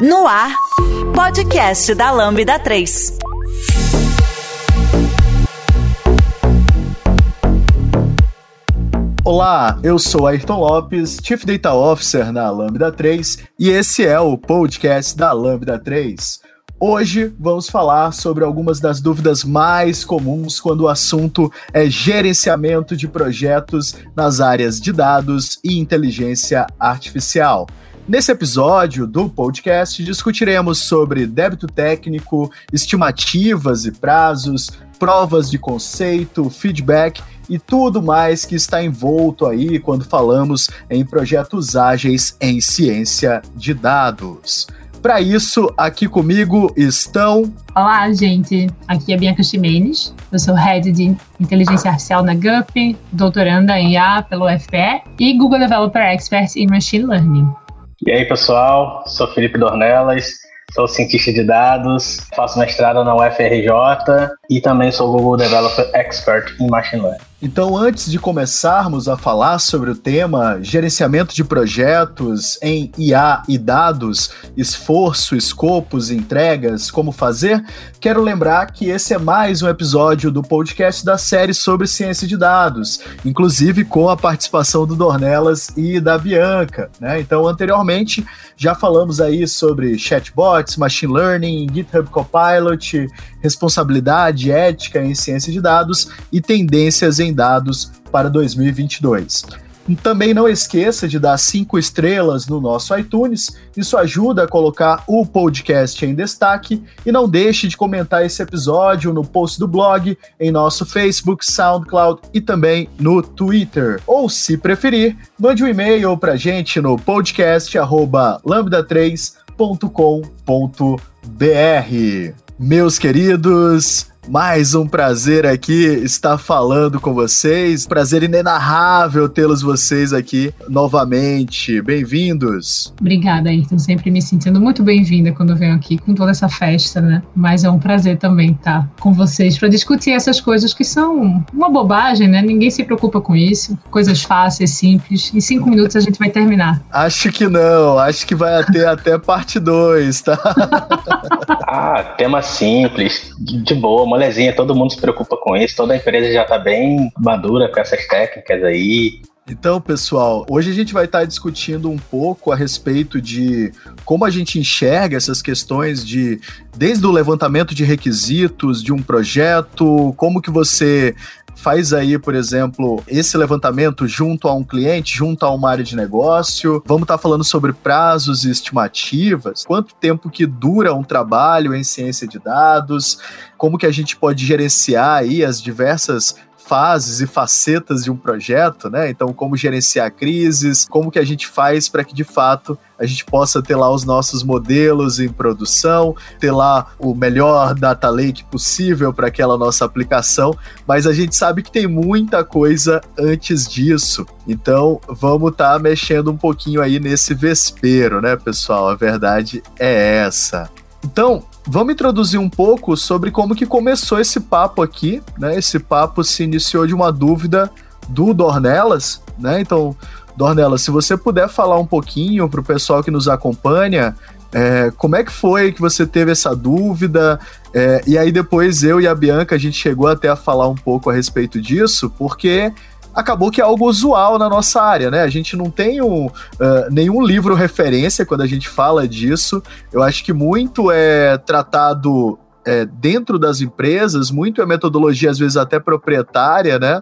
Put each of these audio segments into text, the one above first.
No ar, podcast da Lambda 3. Olá, eu sou Ayrton Lopes, Chief Data Officer na Lambda 3 e esse é o podcast da Lambda 3. Hoje vamos falar sobre algumas das dúvidas mais comuns quando o assunto é gerenciamento de projetos nas áreas de dados e inteligência artificial. Nesse episódio do podcast, discutiremos sobre débito técnico, estimativas e prazos, provas de conceito, feedback e tudo mais que está envolto aí quando falamos em projetos ágeis em ciência de dados. Para isso, aqui comigo estão. Olá, gente. Aqui é Bianca Ximenes. Eu sou Head de Inteligência Artificial na GUP, doutoranda em IA pelo UFPE e Google Developer Expert em Machine Learning. E aí, pessoal? Sou Felipe Dornelas, sou cientista de dados, faço mestrado na UFRJ e também sou Google Developer Expert em Machine Learning. Então, antes de começarmos a falar sobre o tema gerenciamento de projetos em IA e dados, esforço, escopos, entregas, como fazer, quero lembrar que esse é mais um episódio do podcast da série sobre ciência de dados, inclusive com a participação do Dornelas e da Bianca. Né? Então, anteriormente, já falamos aí sobre chatbots, machine learning, GitHub Copilot, responsabilidade ética em ciência de dados e tendências em dados para 2022. Também não esqueça de dar cinco estrelas no nosso iTunes, isso ajuda a colocar o podcast em destaque. E não deixe de comentar esse episódio no post do blog, em nosso Facebook, SoundCloud e também no Twitter. Ou, se preferir, mande um e-mail para gente no podcast lambda3.com.br. Meus queridos, mais um prazer aqui estar falando com vocês. Prazer inenarrável tê-los vocês aqui novamente. Bem-vindos. Obrigada, Ayrton. Sempre me sentindo muito bem-vinda quando venho aqui com toda essa festa, né? Mas é um prazer também estar com vocês para discutir essas coisas que são uma bobagem, né? Ninguém se preocupa com isso. Coisas fáceis, simples. Em cinco minutos a gente vai terminar. Acho que não. Acho que vai ter até parte 2, tá? ah, tema simples, de boa, molezinha, todo mundo se preocupa com isso, toda empresa já está bem madura com essas técnicas aí. Então, pessoal, hoje a gente vai estar discutindo um pouco a respeito de como a gente enxerga essas questões de desde o levantamento de requisitos de um projeto, como que você faz aí, por exemplo, esse levantamento junto a um cliente, junto a uma área de negócio. Vamos estar tá falando sobre prazos e estimativas, quanto tempo que dura um trabalho em ciência de dados, como que a gente pode gerenciar aí as diversas fases e facetas de um projeto, né? Então, como gerenciar crises, como que a gente faz para que de fato a gente possa ter lá os nossos modelos em produção, ter lá o melhor data lake possível para aquela nossa aplicação, mas a gente sabe que tem muita coisa antes disso. Então, vamos estar tá mexendo um pouquinho aí nesse vespeiro, né, pessoal? A verdade é essa. Então, vamos introduzir um pouco sobre como que começou esse papo aqui, né? Esse papo se iniciou de uma dúvida do Dornelas, né? Então, Dornelas, se você puder falar um pouquinho para o pessoal que nos acompanha, é, como é que foi que você teve essa dúvida? É, e aí depois eu e a Bianca a gente chegou até a falar um pouco a respeito disso, porque acabou que é algo usual na nossa área, né? A gente não tem um, uh, nenhum livro referência quando a gente fala disso. Eu acho que muito é tratado é, dentro das empresas, muito é metodologia, às vezes até proprietária, né?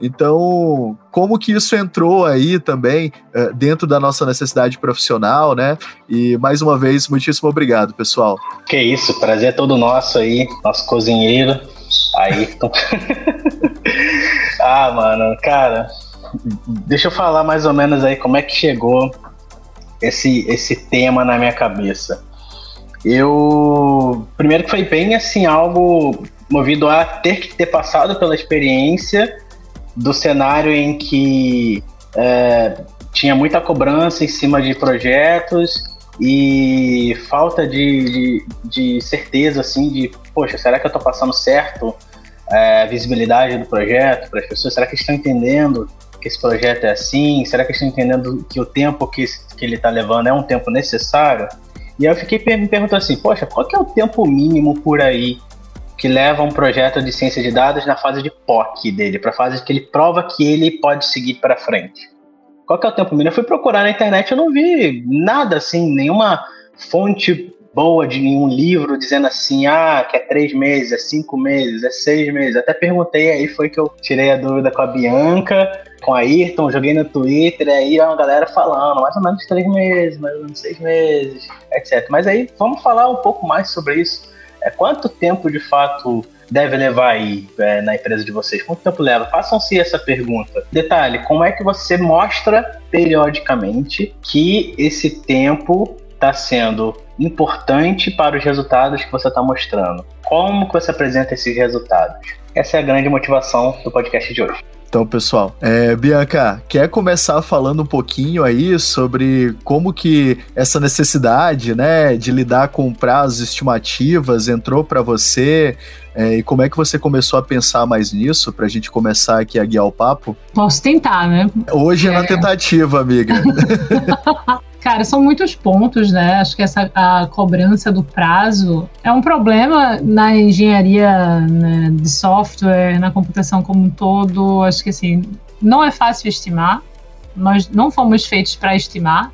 Então, como que isso entrou aí também é, dentro da nossa necessidade profissional, né? E mais uma vez, muitíssimo obrigado, pessoal. Que isso, prazer é todo nosso aí, nosso cozinheiro, Ayrton. ah, mano, cara, deixa eu falar mais ou menos aí como é que chegou esse, esse tema na minha cabeça. Eu. Primeiro que foi bem assim, algo movido a ter que ter passado pela experiência do cenário em que é, tinha muita cobrança em cima de projetos e falta de, de, de certeza, assim, de, poxa, será que eu estou passando certo é, visibilidade do projeto para as pessoas? Será que estão entendendo que esse projeto é assim? Será que estão entendendo que o tempo que, que ele está levando é um tempo necessário? E eu fiquei me perguntando assim, poxa, qual que é o tempo mínimo por aí que leva um projeto de ciência de dados na fase de POC dele, para a fase que ele prova que ele pode seguir para frente? Qual que é o tempo mínimo? Eu fui procurar na internet, eu não vi nada assim, nenhuma fonte boa de nenhum livro dizendo assim, ah, que é três meses, é cinco meses, é seis meses. Até perguntei aí, foi que eu tirei a dúvida com a Bianca, com a Ayrton, joguei no Twitter, aí uma galera falando, mais ou menos três meses, mais ou menos seis meses, etc. Mas aí vamos falar um pouco mais sobre isso. É quanto tempo de fato deve levar aí é, na empresa de vocês? Quanto tempo leva? Façam-se essa pergunta. Detalhe, como é que você mostra periodicamente que esse tempo está sendo importante para os resultados que você está mostrando? Como que você apresenta esses resultados? Essa é a grande motivação do podcast de hoje. Então, pessoal, é, Bianca, quer começar falando um pouquinho aí sobre como que essa necessidade, né, de lidar com prazos estimativas entrou para você é, e como é que você começou a pensar mais nisso para a gente começar aqui a guiar o papo? Posso tentar, né? Hoje é, é na tentativa, amiga. Cara, são muitos pontos, né? Acho que essa a cobrança do prazo é um problema na engenharia né, de software, na computação como um todo. Acho que assim, não é fácil estimar. Nós não fomos feitos para estimar.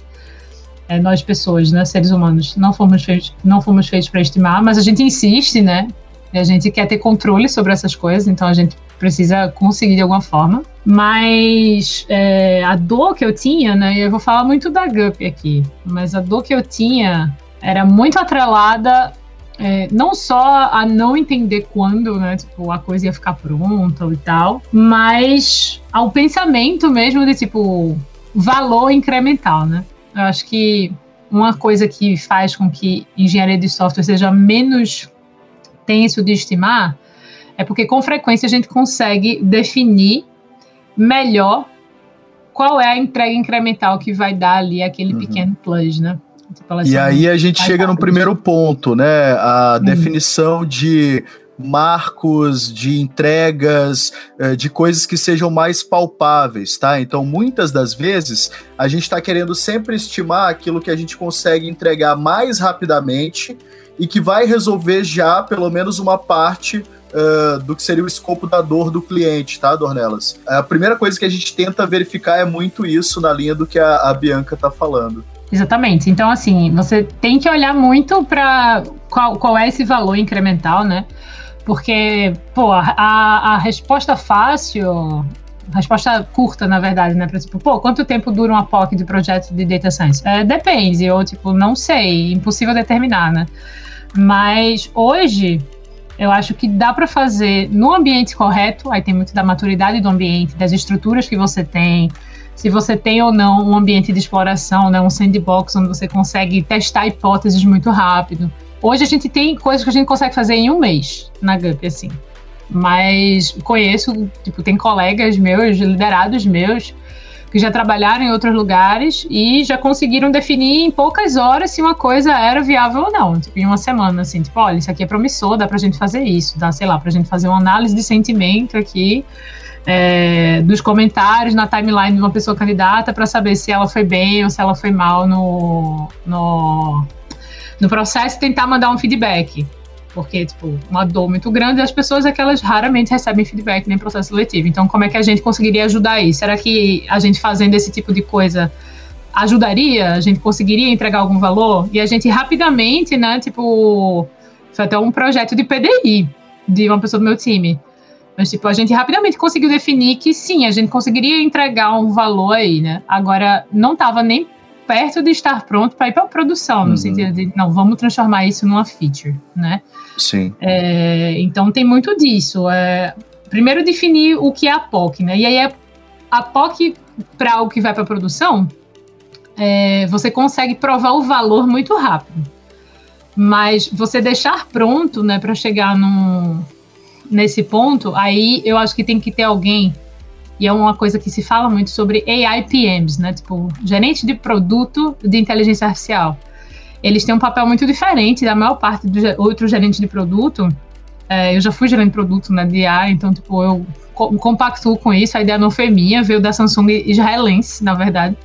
É, nós pessoas, né, seres humanos, não fomos feitos, não fomos feitos para estimar, mas a gente insiste, né? E a gente quer ter controle sobre essas coisas, então a gente precisa conseguir de alguma forma. Mas é, a dor que eu tinha, né? Eu vou falar muito da GUP aqui, mas a dor que eu tinha era muito atrelada é, não só a não entender quando, né, tipo, a coisa ia ficar pronta e tal, mas ao pensamento mesmo de, tipo, valor incremental, né? Eu acho que uma coisa que faz com que engenharia de software seja menos tenso de estimar é porque com frequência a gente consegue definir melhor qual é a entrega incremental que vai dar ali aquele uhum. pequeno plus, né? Tipo, e aí a gente chega no primeiro ponto, né? A uhum. definição de marcos, de entregas, eh, de coisas que sejam mais palpáveis, tá? Então, muitas das vezes, a gente está querendo sempre estimar aquilo que a gente consegue entregar mais rapidamente e que vai resolver já pelo menos uma parte uh, do que seria o escopo da dor do cliente, tá, Dornelas? A primeira coisa que a gente tenta verificar é muito isso na linha do que a, a Bianca tá falando. Exatamente. Então, assim, você tem que olhar muito para qual, qual é esse valor incremental, né? Porque, pô, a, a resposta fácil, resposta curta, na verdade, né? Para tipo, pô, quanto tempo dura uma POC de projeto de data science? É, depende, ou tipo, não sei, impossível determinar, né? Mas hoje, eu acho que dá para fazer no ambiente correto, aí tem muito da maturidade do ambiente, das estruturas que você tem, se você tem ou não um ambiente de exploração, né, um sandbox onde você consegue testar hipóteses muito rápido. Hoje a gente tem coisas que a gente consegue fazer em um mês na GUP, assim. Mas conheço, tipo, tem colegas meus, liderados meus, que já trabalharam em outros lugares e já conseguiram definir em poucas horas se uma coisa era viável ou não. Tipo, em uma semana, assim, tipo, olha, isso aqui é promissor, dá pra gente fazer isso, dá, sei lá, pra gente fazer uma análise de sentimento aqui. É, dos comentários na timeline de uma pessoa candidata para saber se ela foi bem ou se ela foi mal no, no, no processo e tentar mandar um feedback porque, tipo, uma dor muito grande, as pessoas é que elas raramente recebem feedback nem processo seletivo. Então, como é que a gente conseguiria ajudar aí? Será que a gente fazendo esse tipo de coisa ajudaria? A gente conseguiria entregar algum valor? E a gente rapidamente, né, tipo, foi até um projeto de PDI de uma pessoa do meu time. Mas, tipo, a gente rapidamente conseguiu definir que sim, a gente conseguiria entregar um valor aí, né? Agora, não estava nem perto de estar pronto para ir para a produção, uhum. no sentido de, não, vamos transformar isso numa feature, né? Sim. É, então tem muito disso. É, primeiro definir o que é a POC, né? E aí é a POC para o que vai para a produção, é, você consegue provar o valor muito rápido. Mas você deixar pronto, né, para chegar num, nesse ponto, aí eu acho que tem que ter alguém e é uma coisa que se fala muito sobre AI PMs, né? Tipo, gerente de produto de inteligência artificial. Eles têm um papel muito diferente da maior parte dos outros gerentes de produto. É, eu já fui gerente de produto na né, DA, então, tipo, eu compactuo com isso. A ideia não foi minha, veio da Samsung israelense, na verdade.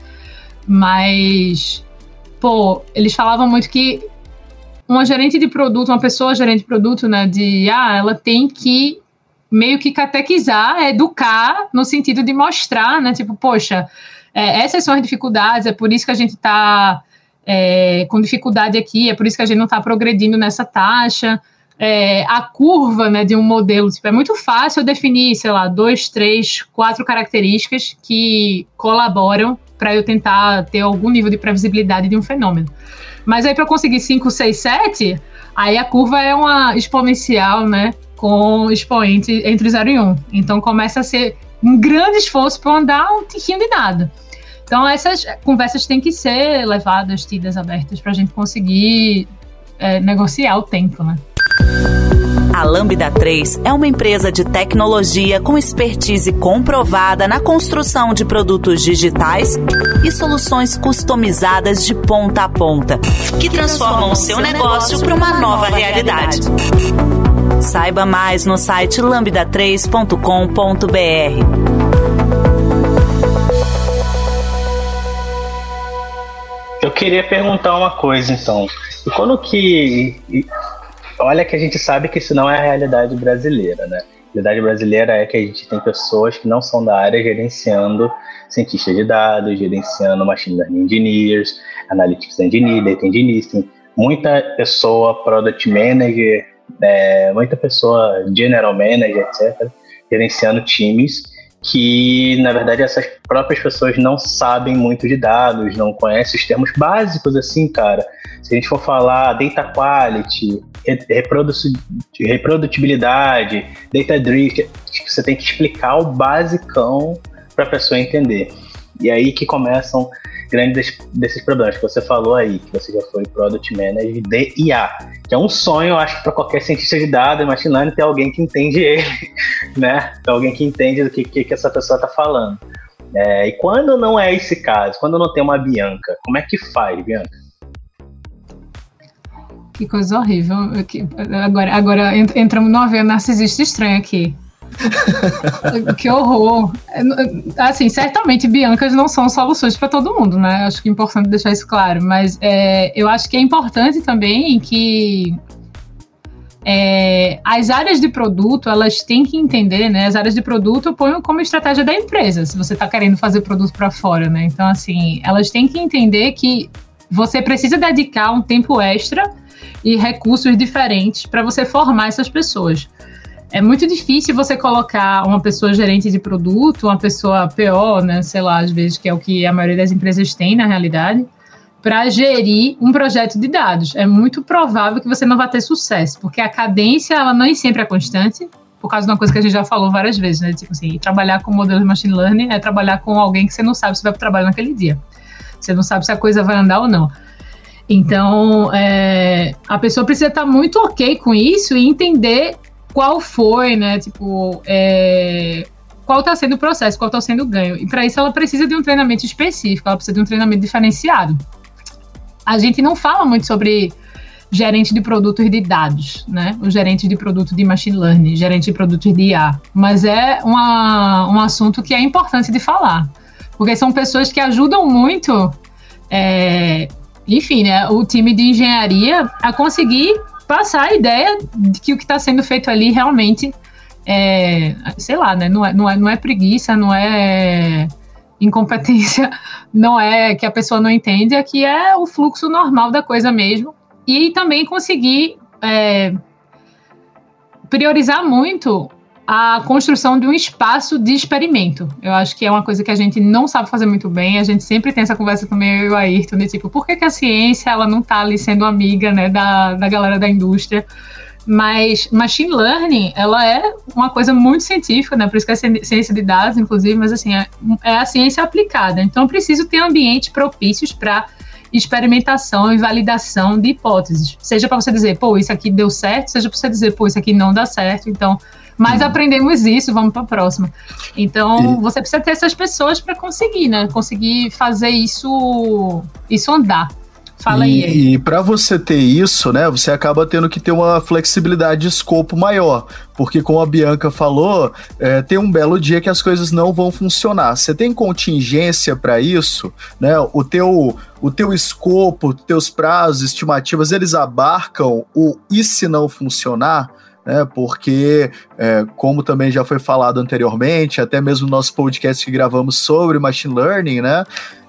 Mas pô, eles falavam muito que uma gerente de produto, uma pessoa gerente de produto, né, de, ah, ela tem que meio que catequizar, educar, no sentido de mostrar, né, tipo, poxa, é, essas são as dificuldades, é por isso que a gente está é, com dificuldade aqui, é por isso que a gente não está progredindo nessa taxa, é, a curva né, de um modelo. Tipo, é muito fácil definir, sei lá, dois, três, quatro características que colaboram para eu tentar ter algum nível de previsibilidade de um fenômeno. Mas aí para conseguir 5, 6, 7, aí a curva é uma exponencial, né? Com expoente entre 0 e 1. Um. Então começa a ser um grande esforço para andar um tiquinho de nada. Então essas conversas têm que ser levadas, tidas abertas, para a gente conseguir é, negociar o tempo, né? A Lambda 3 é uma empresa de tecnologia com expertise comprovada na construção de produtos digitais e soluções customizadas de ponta a ponta, que transformam o seu negócio para uma nova realidade. Saiba mais no site lambda3.com.br. Eu queria perguntar uma coisa, então. Quando que olha que a gente sabe que isso não é a realidade brasileira, né? A realidade brasileira é que a gente tem pessoas que não são da área gerenciando cientistas de dados, gerenciando machine learning engineers, analytics engineers, data engineers, tem muita pessoa product manager, é, muita pessoa general manager, etc., gerenciando times que, na verdade, essas próprias pessoas não sabem muito de dados, não conhecem os termos básicos, assim, cara. Se a gente for falar data quality, reprodutibilidade, data drift, você tem que explicar o basicão para a pessoa entender. E aí que começam grandes desses problemas que você falou aí, que você já foi Product Manager de IA, que é um sonho, acho, para qualquer cientista de dados, learning, ter alguém que entende ele, né? Ter alguém que entende do que, que, que essa pessoa está falando. É, e quando não é esse caso, quando não tem uma Bianca, como é que faz, Bianca? Que coisa horrível. Agora, agora entramos numa veia narcisista estranha aqui. que horror. Assim, certamente Biancas não são soluções para todo mundo, né? Acho que é importante deixar isso claro. Mas é, eu acho que é importante também que é, as áreas de produto, elas têm que entender, né? As áreas de produto ponho como estratégia da empresa, se você está querendo fazer produto para fora, né? Então, assim, elas têm que entender que você precisa dedicar um tempo extra e recursos diferentes para você formar essas pessoas. É muito difícil você colocar uma pessoa gerente de produto, uma pessoa PO, né, sei lá, às vezes que é o que a maioria das empresas tem na realidade, para gerir um projeto de dados. É muito provável que você não vá ter sucesso, porque a cadência ela nem sempre é constante, por causa de uma coisa que a gente já falou várias vezes, né? Tipo assim, trabalhar com modelo de machine learning é trabalhar com alguém que você não sabe se vai para o trabalho naquele dia. Você não sabe se a coisa vai andar ou não. Então, é, a pessoa precisa estar muito ok com isso e entender qual foi, né? Tipo, é, qual está sendo o processo, qual está sendo o ganho. E para isso ela precisa de um treinamento específico, ela precisa de um treinamento diferenciado. A gente não fala muito sobre gerente de produtos de dados, né? O gerente de produto de machine learning, gerente de produtos de IA. Mas é uma, um assunto que é importante de falar, porque são pessoas que ajudam muito é, enfim, né, o time de engenharia a conseguir passar a ideia de que o que está sendo feito ali realmente é, sei lá, né, não é, não é, não é preguiça, não é incompetência, não é que a pessoa não entende, é que é o fluxo normal da coisa mesmo. E também conseguir é, priorizar muito a construção de um espaço de experimento. Eu acho que é uma coisa que a gente não sabe fazer muito bem. A gente sempre tem essa conversa também, eu e o Ayrton, de tipo, por que, que a ciência ela não está ali sendo amiga né, da, da galera da indústria? Mas machine learning, ela é uma coisa muito científica, né? Por isso que é ciência de dados, inclusive, mas assim, é, é a ciência aplicada. Então, preciso ter ambientes propícios para experimentação e validação de hipóteses. Seja para você dizer, pô, isso aqui deu certo, seja para você dizer, pô, isso aqui não dá certo. Então, mas uhum. aprendemos isso, vamos para a próxima. Então, e... você precisa ter essas pessoas para conseguir, né? Conseguir fazer isso, isso andar. Fala e, aí. E para você ter isso, né, você acaba tendo que ter uma flexibilidade de escopo maior, porque como a Bianca falou, é, tem um belo dia que as coisas não vão funcionar. Você tem contingência para isso, né? O teu o teu escopo, teus prazos, estimativas, eles abarcam o e se não funcionar? Né? Porque, é, como também já foi falado anteriormente, até mesmo no nosso podcast que gravamos sobre machine learning, né?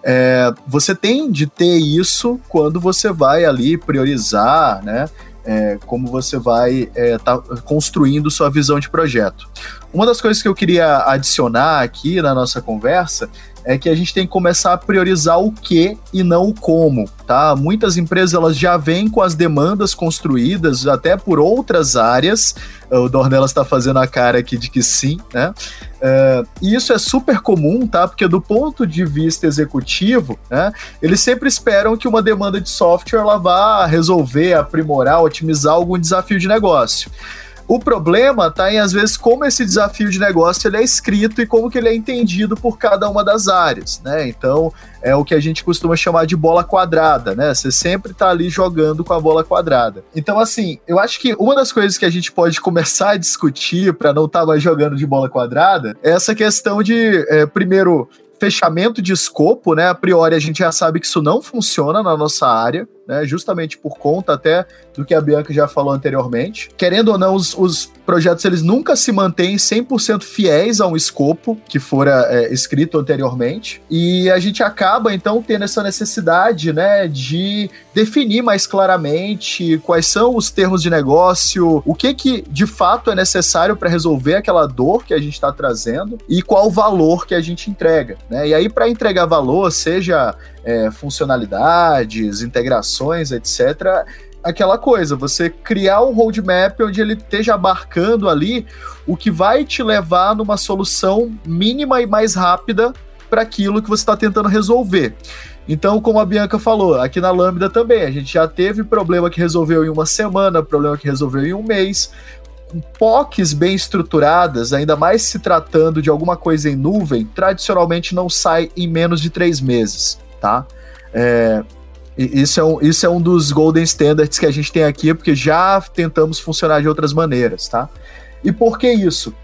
É, você tem de ter isso quando você vai ali priorizar, né? É, como você vai é, tá construindo sua visão de projeto. Uma das coisas que eu queria adicionar aqui na nossa conversa é que a gente tem que começar a priorizar o que e não o como, tá? Muitas empresas elas já vêm com as demandas construídas até por outras áreas. O Dornelas está fazendo a cara aqui de que sim, né? Uh, e isso é super comum, tá? Porque do ponto de vista executivo, né, eles sempre esperam que uma demanda de software ela vá resolver, aprimorar, otimizar algum desafio de negócio. O problema está em, às vezes, como esse desafio de negócio ele é escrito e como que ele é entendido por cada uma das áreas, né? Então, é o que a gente costuma chamar de bola quadrada, né? Você sempre está ali jogando com a bola quadrada. Então, assim, eu acho que uma das coisas que a gente pode começar a discutir para não estar tá mais jogando de bola quadrada é essa questão de, é, primeiro, fechamento de escopo, né? A priori a gente já sabe que isso não funciona na nossa área, né? Justamente por conta até do que a Bianca já falou anteriormente. Querendo ou não, os, os projetos eles nunca se mantêm 100% fiéis a um escopo que fora é, escrito anteriormente. E a gente acaba então tendo essa necessidade, né, de definir mais claramente quais são os termos de negócio, o que que de fato é necessário para resolver aquela dor que a gente está trazendo e qual o valor que a gente entrega, né? E aí para entregar valor, seja é, funcionalidades, integrações, etc aquela coisa, você criar um roadmap onde ele esteja abarcando ali o que vai te levar numa solução mínima e mais rápida para aquilo que você está tentando resolver. Então, como a Bianca falou, aqui na Lambda também, a gente já teve problema que resolveu em uma semana, problema que resolveu em um mês. POCs bem estruturadas, ainda mais se tratando de alguma coisa em nuvem, tradicionalmente não sai em menos de três meses, tá? É, isso é, um, isso é um dos golden standards que a gente tem aqui, porque já tentamos funcionar de outras maneiras, tá? E por que isso?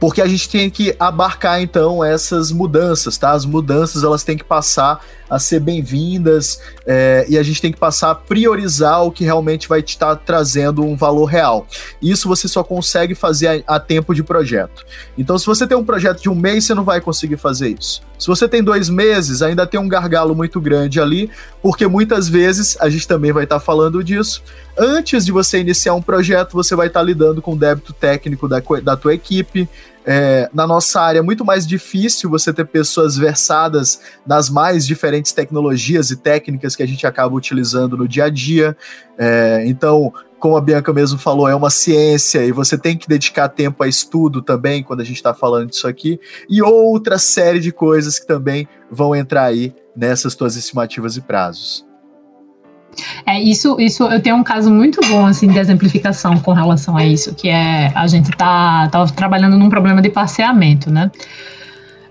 Porque a gente tem que abarcar então essas mudanças, tá? As mudanças elas têm que passar a ser bem-vindas é, e a gente tem que passar a priorizar o que realmente vai te estar tá trazendo um valor real. Isso você só consegue fazer a, a, tempo de projeto. Então, se você tem um projeto de um mês, você não vai conseguir fazer isso. Se você tem dois meses, ainda tem um gargalo muito grande ali, porque muitas vezes a gente também vai estar tá falando disso. Antes de você iniciar um projeto, você vai estar tá lidando com o débito técnico da, da tua equipe, é, na nossa área é muito mais difícil você ter pessoas versadas nas mais diferentes tecnologias e técnicas que a gente acaba utilizando no dia a dia. É, então, como a Bianca mesmo falou, é uma ciência e você tem que dedicar tempo a estudo também quando a gente está falando disso aqui, e outra série de coisas que também vão entrar aí nessas tuas estimativas e prazos. É, isso, isso eu tenho um caso muito bom assim de exemplificação com relação a isso, que é a gente tá, tá trabalhando num problema de parceamento, né?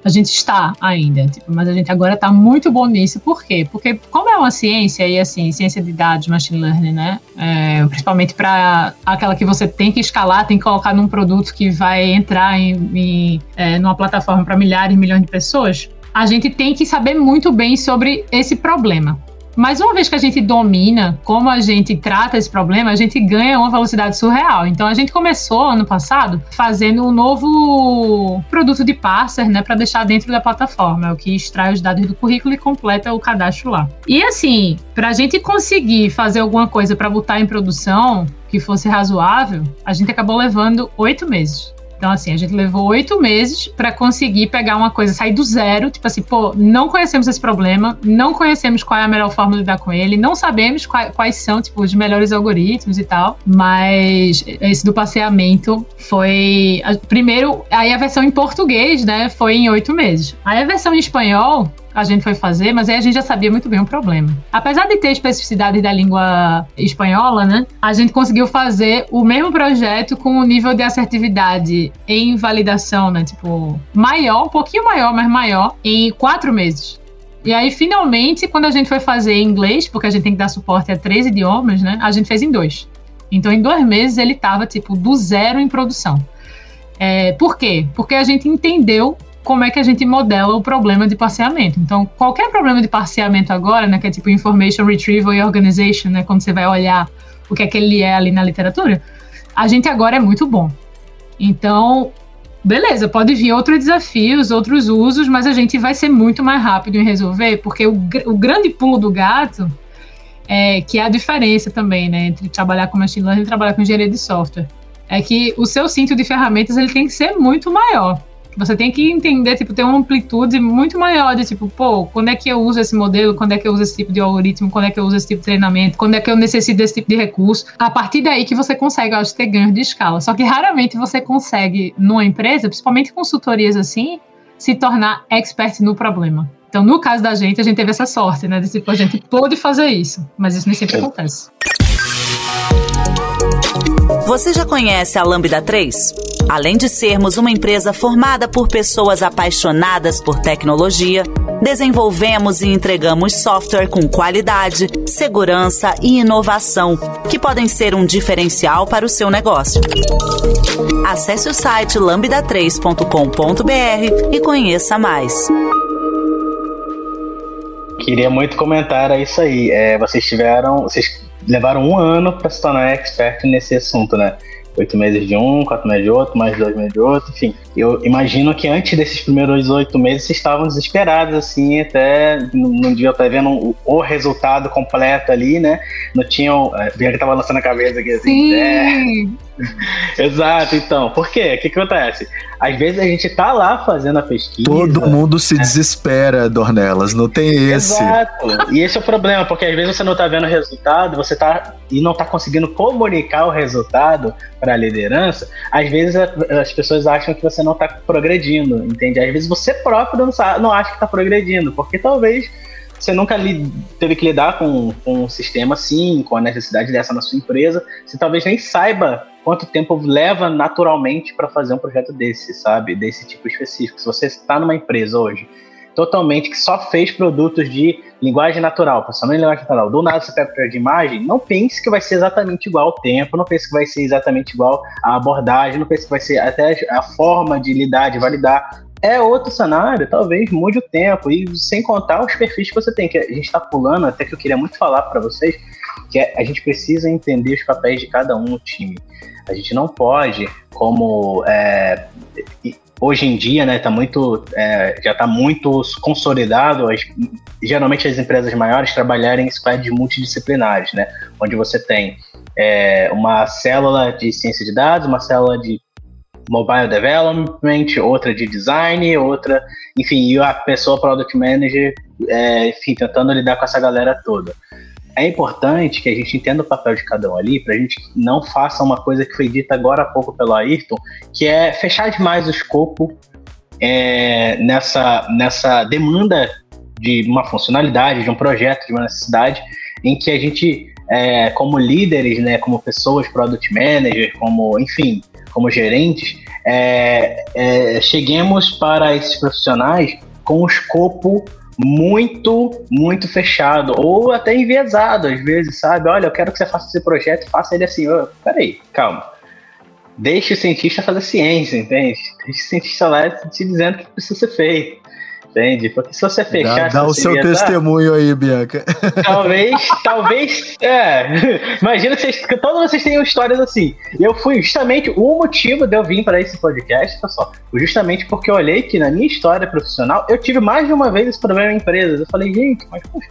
A gente está ainda, tipo, mas a gente agora está muito bom nisso. Por quê? Porque como é uma ciência e assim, ciência de dados, machine learning, né? É, principalmente para aquela que você tem que escalar, tem que colocar num produto que vai entrar em, em é, numa plataforma para milhares, milhões de pessoas. A gente tem que saber muito bem sobre esse problema. Mas uma vez que a gente domina como a gente trata esse problema, a gente ganha uma velocidade surreal. Então a gente começou ano passado fazendo um novo produto de parser, né, para deixar dentro da plataforma, o que extrai os dados do currículo e completa o cadastro lá. E assim, para a gente conseguir fazer alguma coisa para botar em produção que fosse razoável, a gente acabou levando oito meses. Então, assim, a gente levou oito meses para conseguir pegar uma coisa, sair do zero, tipo assim, pô, não conhecemos esse problema, não conhecemos qual é a melhor forma de lidar com ele, não sabemos quais, são, tipo, os melhores algoritmos e tal, mas esse do passeamento foi. Primeiro, aí a versão em português, né, foi em oito meses. Aí a versão em espanhol, a gente foi fazer, mas aí a gente já sabia muito bem o problema. Apesar de ter especificidade da língua espanhola, né, a gente conseguiu fazer o mesmo projeto com um nível de assertividade em validação, né, tipo, maior, um pouquinho maior, mas maior, em quatro meses. E aí, finalmente, quando a gente foi fazer em inglês, porque a gente tem que dar suporte a três idiomas, né? A gente fez em dois. Então, em dois meses, ele estava, tipo, do zero em produção. É, por quê? Porque a gente entendeu como é que a gente modela o problema de parceamento. Então, qualquer problema de parceamento agora, né, que é tipo information retrieval e organization, né, quando você vai olhar o que é que ele é ali na literatura, a gente agora é muito bom. Então, beleza, pode vir outros desafios, outros usos, mas a gente vai ser muito mais rápido em resolver, porque o, o grande pulo do gato é que é a diferença também, né, entre trabalhar com machine learning e trabalhar com engenharia de software. É que o seu cinto de ferramentas ele tem que ser muito maior. Você tem que entender, tipo, ter uma amplitude muito maior de tipo, pô, quando é que eu uso esse modelo, quando é que eu uso esse tipo de algoritmo, quando é que eu uso esse tipo de treinamento, quando é que eu necessito desse tipo de recurso. A partir daí que você consegue, acho, ter ganhos de escala. Só que raramente você consegue, numa empresa, principalmente consultorias assim, se tornar expert no problema. Então, no caso da gente, a gente teve essa sorte, né? De tipo, a gente pôde fazer isso, mas isso nem sempre acontece. Você já conhece a Lambda 3? Além de sermos uma empresa formada por pessoas apaixonadas por tecnologia, desenvolvemos e entregamos software com qualidade, segurança e inovação, que podem ser um diferencial para o seu negócio. Acesse o site lambda3.com.br e conheça mais. Queria muito comentar isso aí. É, vocês tiveram, vocês levaram um ano para se tornar expert nesse assunto, né? Oito meses de um, quatro meses de outro, mais dois meses de outro, enfim. Eu imagino que antes desses primeiros oito meses vocês estavam desesperados, assim, até não devia estar vendo o, o, resultado completo ali, né? Não tinham. É, Bianca tava lançando a cabeça aqui assim. Sim. É. Exato, então. Por quê? O que, que acontece? Às vezes a gente tá lá fazendo a pesquisa. Todo mundo se né? desespera, Dornelas, não tem esse. Exato. E esse é o problema, porque às vezes você não tá vendo o resultado, você tá e não tá conseguindo comunicar o resultado para a liderança. Às vezes as pessoas acham que você não tá progredindo, entende? Às vezes você próprio não, sabe, não acha que tá progredindo, porque talvez você nunca li, teve que lidar com, com um sistema assim, com a necessidade dessa na sua empresa, você talvez nem saiba quanto tempo leva naturalmente para fazer um projeto desse, sabe? Desse tipo específico. Se você está numa empresa hoje totalmente que só fez produtos de linguagem natural, processamento de linguagem natural, do nada você pega de imagem, não pense que vai ser exatamente igual ao tempo, não pense que vai ser exatamente igual à abordagem, não pense que vai ser até a forma de lidar, de validar. É outro cenário, talvez mude o tempo, e sem contar os perfis que você tem, que a gente está pulando, até que eu queria muito falar para vocês, que é, a gente precisa entender os papéis de cada um no time. A gente não pode, como é, hoje em dia, né, tá muito, é, já está muito consolidado, as, geralmente as empresas maiores trabalharem em squads multidisciplinares, né, onde você tem é, uma célula de ciência de dados, uma célula de mobile development, outra de design, outra, enfim, e a pessoa product manager, é, enfim, tentando lidar com essa galera toda é importante que a gente entenda o papel de cada um ali, para a gente não faça uma coisa que foi dita agora há pouco pelo Ayrton, que é fechar demais o escopo é, nessa, nessa demanda de uma funcionalidade, de um projeto, de uma necessidade, em que a gente, é, como líderes, né, como pessoas, product manager, como, enfim, como gerentes, é, é cheguemos para esses profissionais com o escopo muito, muito fechado, ou até enviesado às vezes, sabe? Olha, eu quero que você faça esse projeto, faça ele assim. Oh, peraí, calma. Deixe o cientista fazer ciência, entende? Deixe o cientista lá te dizendo o que precisa ser feito. Entende? Porque se você fechar. Dá, dá o seu testemunho aí, Bianca. Talvez, talvez. É. Imagina que, vocês, que todos vocês tenham histórias assim. Eu fui justamente o motivo de eu vir para esse podcast, pessoal. Justamente porque eu olhei que na minha história profissional eu tive mais de uma vez esse problema em empresas. Eu falei, gente, mas poxa.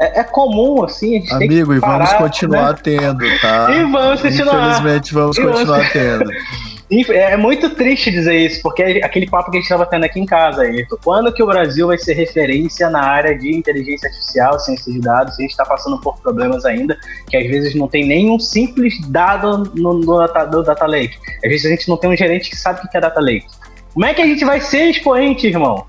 É, é, comum, assim, a gente Amigo, tem que parar, e vamos continuar né? tendo, tá? E vamos continuar. Infelizmente, vamos e continuar vamos... tendo. É muito triste dizer isso, porque é aquele papo que a gente estava tendo aqui em casa, Ayrton. Quando que o Brasil vai ser referência na área de inteligência artificial, ciência de dados? A gente está passando por problemas ainda, que às vezes não tem nenhum simples dado no, no, data, no data lake. Às vezes a gente não tem um gerente que sabe o que é data lake. Como é que a gente vai ser expoente, irmão?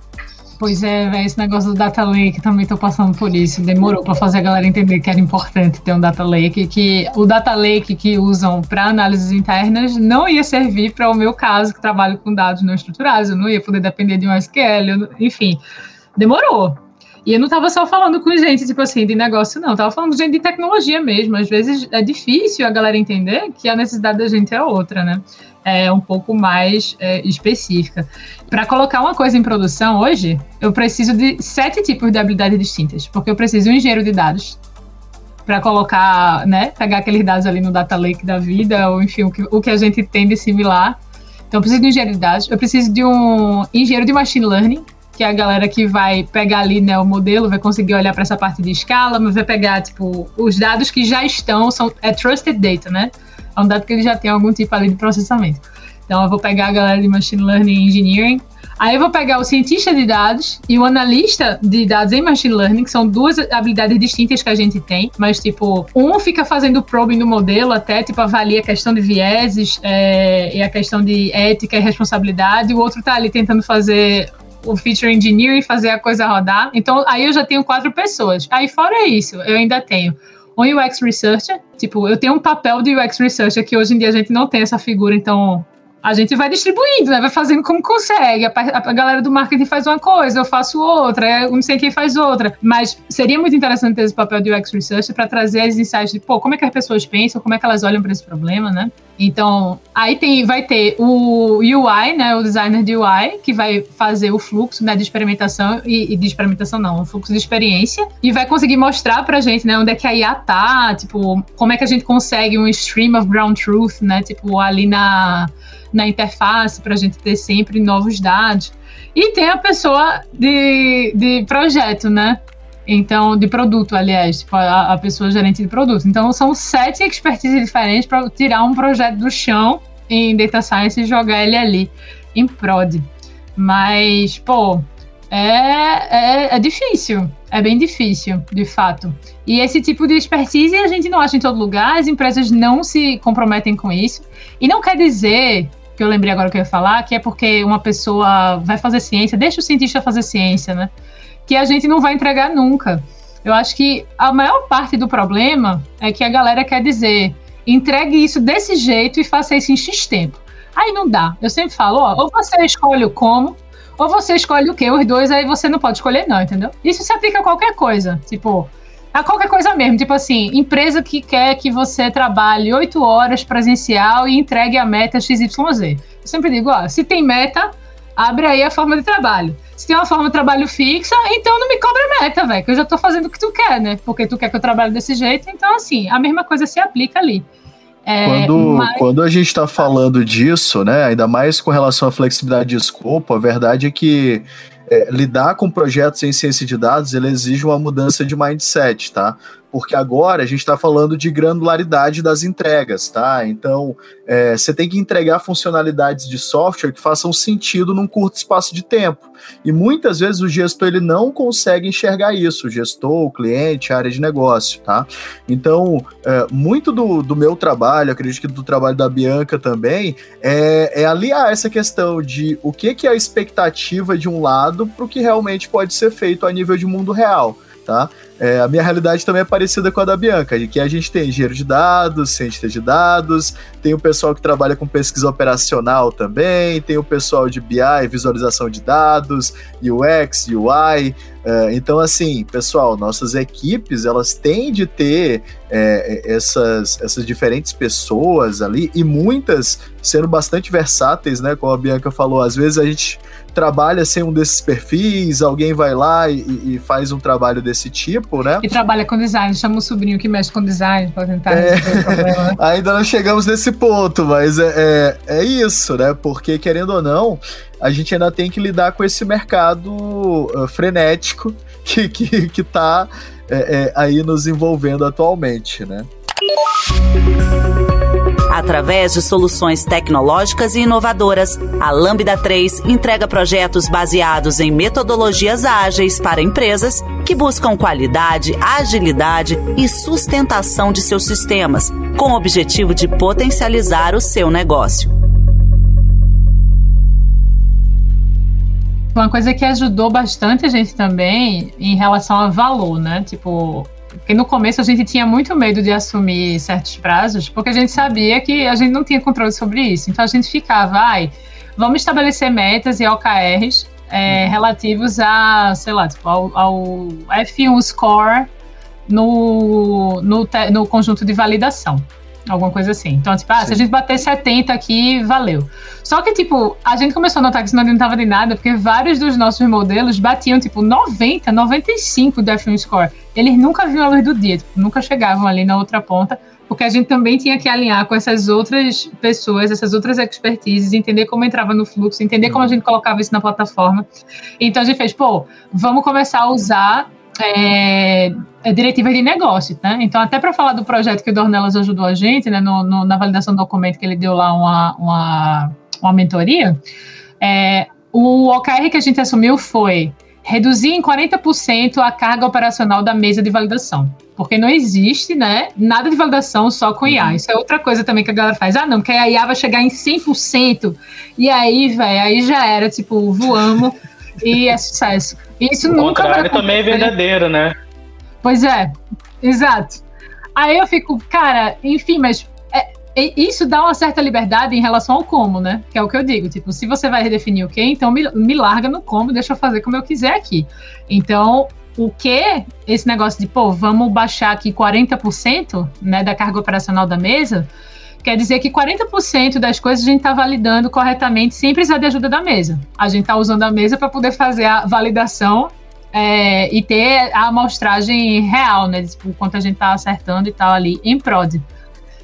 Pois é, véio, esse negócio do data lake também tô passando por isso. Demorou para fazer a galera entender que era importante ter um data lake, que o data lake que usam para análises internas não ia servir para o meu caso, que trabalho com dados não estruturados, eu não ia poder depender de um SQL, enfim. Demorou. E eu não estava só falando com gente, tipo assim, de negócio, não. Eu tava falando com gente de tecnologia mesmo. Às vezes é difícil a galera entender que a necessidade da gente é outra, né? É um pouco mais é, específica. Para colocar uma coisa em produção hoje, eu preciso de sete tipos de habilidades distintas. Porque eu preciso de um engenheiro de dados, para colocar, né, pegar aqueles dados ali no data lake da vida, ou enfim, o que, o que a gente tem de similar. Então, eu preciso de um engenheiro de dados, eu preciso de um engenheiro de machine learning, que é a galera que vai pegar ali né, o modelo, vai conseguir olhar para essa parte de escala, mas vai pegar, tipo, os dados que já estão, são, é trusted data, né? É um dado que ele já tem algum tipo ali de processamento. Então, eu vou pegar a galera de machine learning engineering, Aí eu vou pegar o cientista de dados e o analista de dados em machine learning, que são duas habilidades distintas que a gente tem, mas tipo, um fica fazendo probing no modelo, até tipo avalia a questão de vieses é, e a questão de ética e responsabilidade, o outro tá ali tentando fazer o feature engineer e fazer a coisa rodar. Então aí eu já tenho quatro pessoas. Aí fora isso, eu ainda tenho um UX researcher, tipo, eu tenho um papel de UX researcher que hoje em dia a gente não tem essa figura, então a gente vai distribuindo, né? Vai fazendo como consegue. A, a, galera do marketing faz uma coisa, eu faço outra, é, não sei quem faz outra. Mas seria muito interessante ter esse papel de UX Research para trazer as insights de, pô, como é que as pessoas pensam, como é que elas olham para esse problema, né? Então, aí tem, vai ter o UI, né, o designer de UI, que vai fazer o fluxo né, de experimentação, e, e de experimentação não, o fluxo de experiência, e vai conseguir mostrar pra gente, né, onde é que a IA tá, tipo, como é que a gente consegue um stream of ground truth, né, tipo, ali na, na interface, pra gente ter sempre novos dados. E tem a pessoa de, de projeto, né, então, de produto, aliás, tipo, a, a pessoa gerente de produto. Então, são sete expertises diferentes para tirar um projeto do chão em Data Science e jogar ele ali em prod. Mas, pô, é, é, é, difícil. É bem difícil, de fato. E esse tipo de expertise a gente não acha em todo lugar, as empresas não se comprometem com isso. E não quer dizer, que eu lembrei agora que eu ia falar, que é porque uma pessoa vai fazer ciência, deixa o cientista fazer ciência, né? Que a gente não vai entregar nunca. Eu acho que a maior parte do problema é que a galera quer dizer entregue isso desse jeito e faça isso em X tempo. Aí não dá. Eu sempre falo, ó, ou você escolhe o como, ou você escolhe o que, os dois, aí você não pode escolher não, entendeu? Isso se aplica a qualquer coisa, tipo, a qualquer coisa mesmo, tipo assim, empresa que quer que você trabalhe oito horas presencial e entregue a meta XYZ. Eu sempre digo, ó, se tem meta, abre aí a forma de trabalho. Se tem uma forma de trabalho fixa, então não me cobra meta, velho, que eu já tô fazendo o que tu quer, né? Porque tu quer que eu trabalhe desse jeito, então assim, a mesma coisa se aplica ali. É, quando, mas... quando a gente está falando disso, né, ainda mais com relação à flexibilidade de escopo, a verdade é que é, lidar com projetos em ciência de dados ele exige uma mudança de mindset, tá? Porque agora a gente está falando de granularidade das entregas, tá? Então, é, você tem que entregar funcionalidades de software que façam sentido num curto espaço de tempo. E muitas vezes o gestor ele não consegue enxergar isso, o gestor, o cliente, a área de negócio, tá? Então, é, muito do, do meu trabalho, acredito que do trabalho da Bianca também, é, é aliar essa questão de o que, que é a expectativa de um lado para o que realmente pode ser feito a nível de mundo real tá? É, a minha realidade também é parecida com a da Bianca, de que a gente tem engenheiro de dados, cientista de dados, tem o pessoal que trabalha com pesquisa operacional também, tem o pessoal de BI, visualização de dados, UX, UI. É, então, assim, pessoal, nossas equipes, elas têm de ter é, essas, essas diferentes pessoas ali, e muitas sendo bastante versáteis, né? Como a Bianca falou, às vezes a gente trabalha sem um desses perfis, alguém vai lá e, e, faz um trabalho desse tipo, né? E trabalha com design, chama o sobrinho que mexe com design para tentar é... resolver o problema. Ainda não chegamos nesse ponto, mas é, é, é, isso, né? Porque, querendo ou não, a gente ainda tem que lidar com esse mercado uh, frenético que, que, que tá é, é aí nos envolvendo atualmente, né? Através de soluções tecnológicas e inovadoras, a Lambda 3 entrega projetos baseados em metodologias ágeis para empresas que buscam qualidade, agilidade e sustentação de seus sistemas, com o objetivo de potencializar o seu negócio. Uma coisa que ajudou bastante a gente também em relação a valor, né? Tipo, porque no começo a gente tinha muito medo de assumir certos prazos, porque a gente sabia que a gente não tinha controle sobre isso. Então a gente ficava, ai, vamos estabelecer metas e OKRs é, relativos a, sei lá, tipo, ao, ao F1 score no, no, no conjunto de validação. Alguma coisa assim. Então, tipo, ah, se a gente bater 70 aqui, valeu. Só que, tipo, a gente começou a notar que isso não adiantava de nada, porque vários dos nossos modelos batiam, tipo, 90, 95 de F1 score. Eles nunca viam a luz do dia, tipo, nunca chegavam ali na outra ponta, porque a gente também tinha que alinhar com essas outras pessoas, essas outras expertises, entender como entrava no fluxo, entender como a gente colocava isso na plataforma. Então a gente fez, pô, vamos começar a usar é, é diretivas de negócio, né? Então, até para falar do projeto que o Dornelas ajudou a gente, né, no, no, na validação do documento que ele deu lá uma, uma, uma mentoria, é, o OKR que a gente assumiu foi reduzir em 40% a carga operacional da mesa de validação. Porque não existe, né, nada de validação só com IA. Uhum. Isso é outra coisa também que a galera faz. Ah, não, porque a IA vai chegar em 100%. E aí, velho, aí já era, tipo, voamos e é sucesso. Isso o nunca contrário também é verdadeiro, né? Pois é, exato. Aí eu fico, cara, enfim, mas é, isso dá uma certa liberdade em relação ao como, né? Que é o que eu digo. Tipo, se você vai redefinir o que, então me, me larga no como, deixa eu fazer como eu quiser aqui. Então, o que esse negócio de, pô, vamos baixar aqui 40% né, da carga operacional da mesa, Quer dizer que 40% das coisas a gente está validando corretamente sem precisar de ajuda da mesa. A gente está usando a mesa para poder fazer a validação é, e ter a amostragem real, né? Tipo, quanto a gente está acertando e tal ali em prod.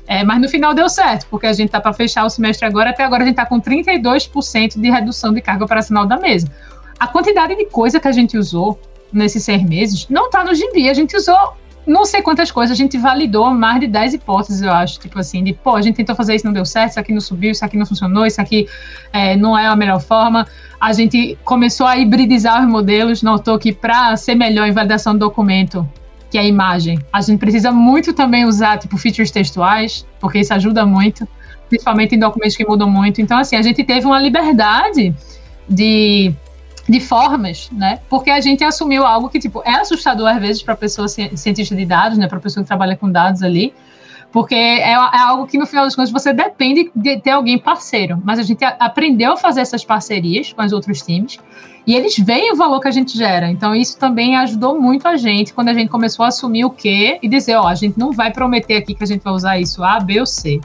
É, mas no final deu certo, porque a gente está para fechar o semestre agora, até agora a gente está com 32% de redução de carga operacional da mesa. A quantidade de coisa que a gente usou nesses seis meses não está no gibi. A gente usou não sei quantas coisas, a gente validou mais de 10 hipóteses, eu acho. Tipo assim, de pô, a gente tentou fazer isso, não deu certo, isso aqui não subiu, isso aqui não funcionou, isso aqui é, não é a melhor forma. A gente começou a hibridizar os modelos, notou que para ser melhor em validação do documento, que é a imagem, a gente precisa muito também usar, tipo, features textuais, porque isso ajuda muito, principalmente em documentos que mudam muito. Então, assim, a gente teve uma liberdade de de formas, né? Porque a gente assumiu algo que, tipo, é assustador às vezes para pessoa cientista de dados, né? Para pessoa que trabalha com dados ali, porque é, é, algo que no final das contas você depende de ter alguém parceiro. Mas a gente aprendeu a fazer essas parcerias com os outros times e eles veem o valor que a gente gera. Então isso também ajudou muito a gente quando a gente começou a assumir o quê e dizer, ó, a gente não vai prometer aqui que a gente vai usar isso A, B ou C.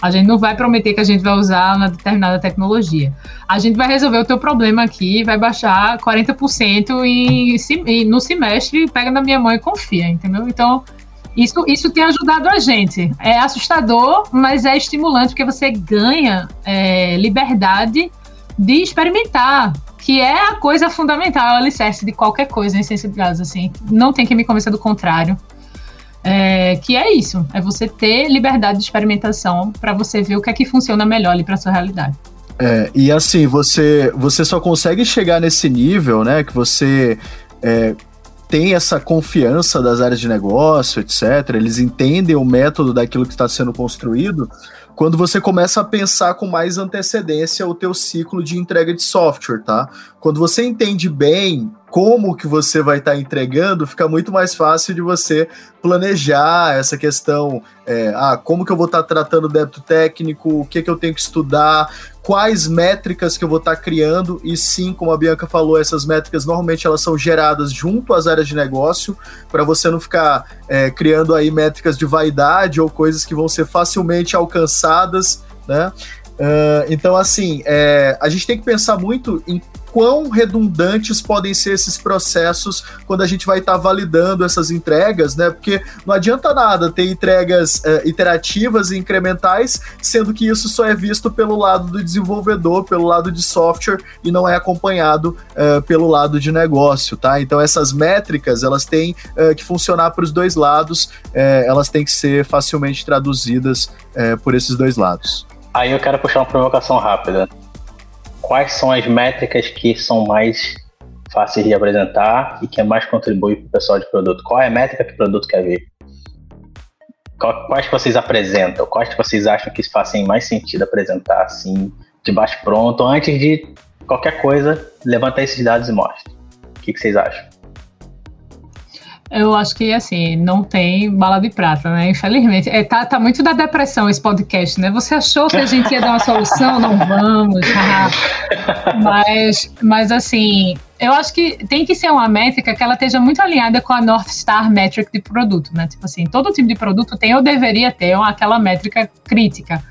A gente não vai prometer que a gente vai usar uma determinada tecnologia. A gente vai resolver o teu problema aqui, vai baixar 40% e, e no semestre pega na minha mão e confia, entendeu? Então, isso, isso tem ajudado a gente. É assustador, mas é estimulante porque você ganha é, liberdade de experimentar, que é a coisa fundamental, o alicerce de qualquer coisa em ciência de dados, assim. Não tem que me convencer do contrário. É, que é isso, é você ter liberdade de experimentação para você ver o que é que funciona melhor ali para sua realidade. É, e assim, você, você só consegue chegar nesse nível, né, que você é, tem essa confiança das áreas de negócio, etc. Eles entendem o método daquilo que está sendo construído quando você começa a pensar com mais antecedência o teu ciclo de entrega de software, tá? Quando você entende bem como que você vai estar tá entregando, fica muito mais fácil de você planejar essa questão, é, ah, como que eu vou estar tá tratando débito técnico, o que que eu tenho que estudar, quais métricas que eu vou estar tá criando, e sim, como a Bianca falou, essas métricas normalmente elas são geradas junto às áreas de negócio, para você não ficar é, criando aí métricas de vaidade ou coisas que vão ser facilmente alcançadas, né? Uh, então, assim, é, a gente tem que pensar muito em quão redundantes podem ser esses processos quando a gente vai estar tá validando essas entregas, né? Porque não adianta nada ter entregas uh, iterativas e incrementais, sendo que isso só é visto pelo lado do desenvolvedor, pelo lado de software e não é acompanhado uh, pelo lado de negócio, tá? Então essas métricas elas têm uh, que funcionar para os dois lados, elas têm que ser facilmente traduzidas por esses dois lados. Aí eu quero puxar uma provocação rápida quais são as métricas que são mais fáceis de apresentar e que mais contribui para o pessoal de produto? Qual é a métrica que o produto quer ver? Quais que vocês apresentam? Quais que vocês acham que fazem mais sentido apresentar assim, de baixo pronto, antes de qualquer coisa, levantar esses dados e mostre? O que, que vocês acham? Eu acho que, assim, não tem bala de prata, né? Infelizmente. É, tá, tá muito da depressão esse podcast, né? Você achou que a gente ia dar uma solução? Não vamos. mas, mas, assim, eu acho que tem que ser uma métrica que ela esteja muito alinhada com a North Star Metric de produto, né? Tipo assim, todo tipo de produto tem ou deveria ter aquela métrica crítica.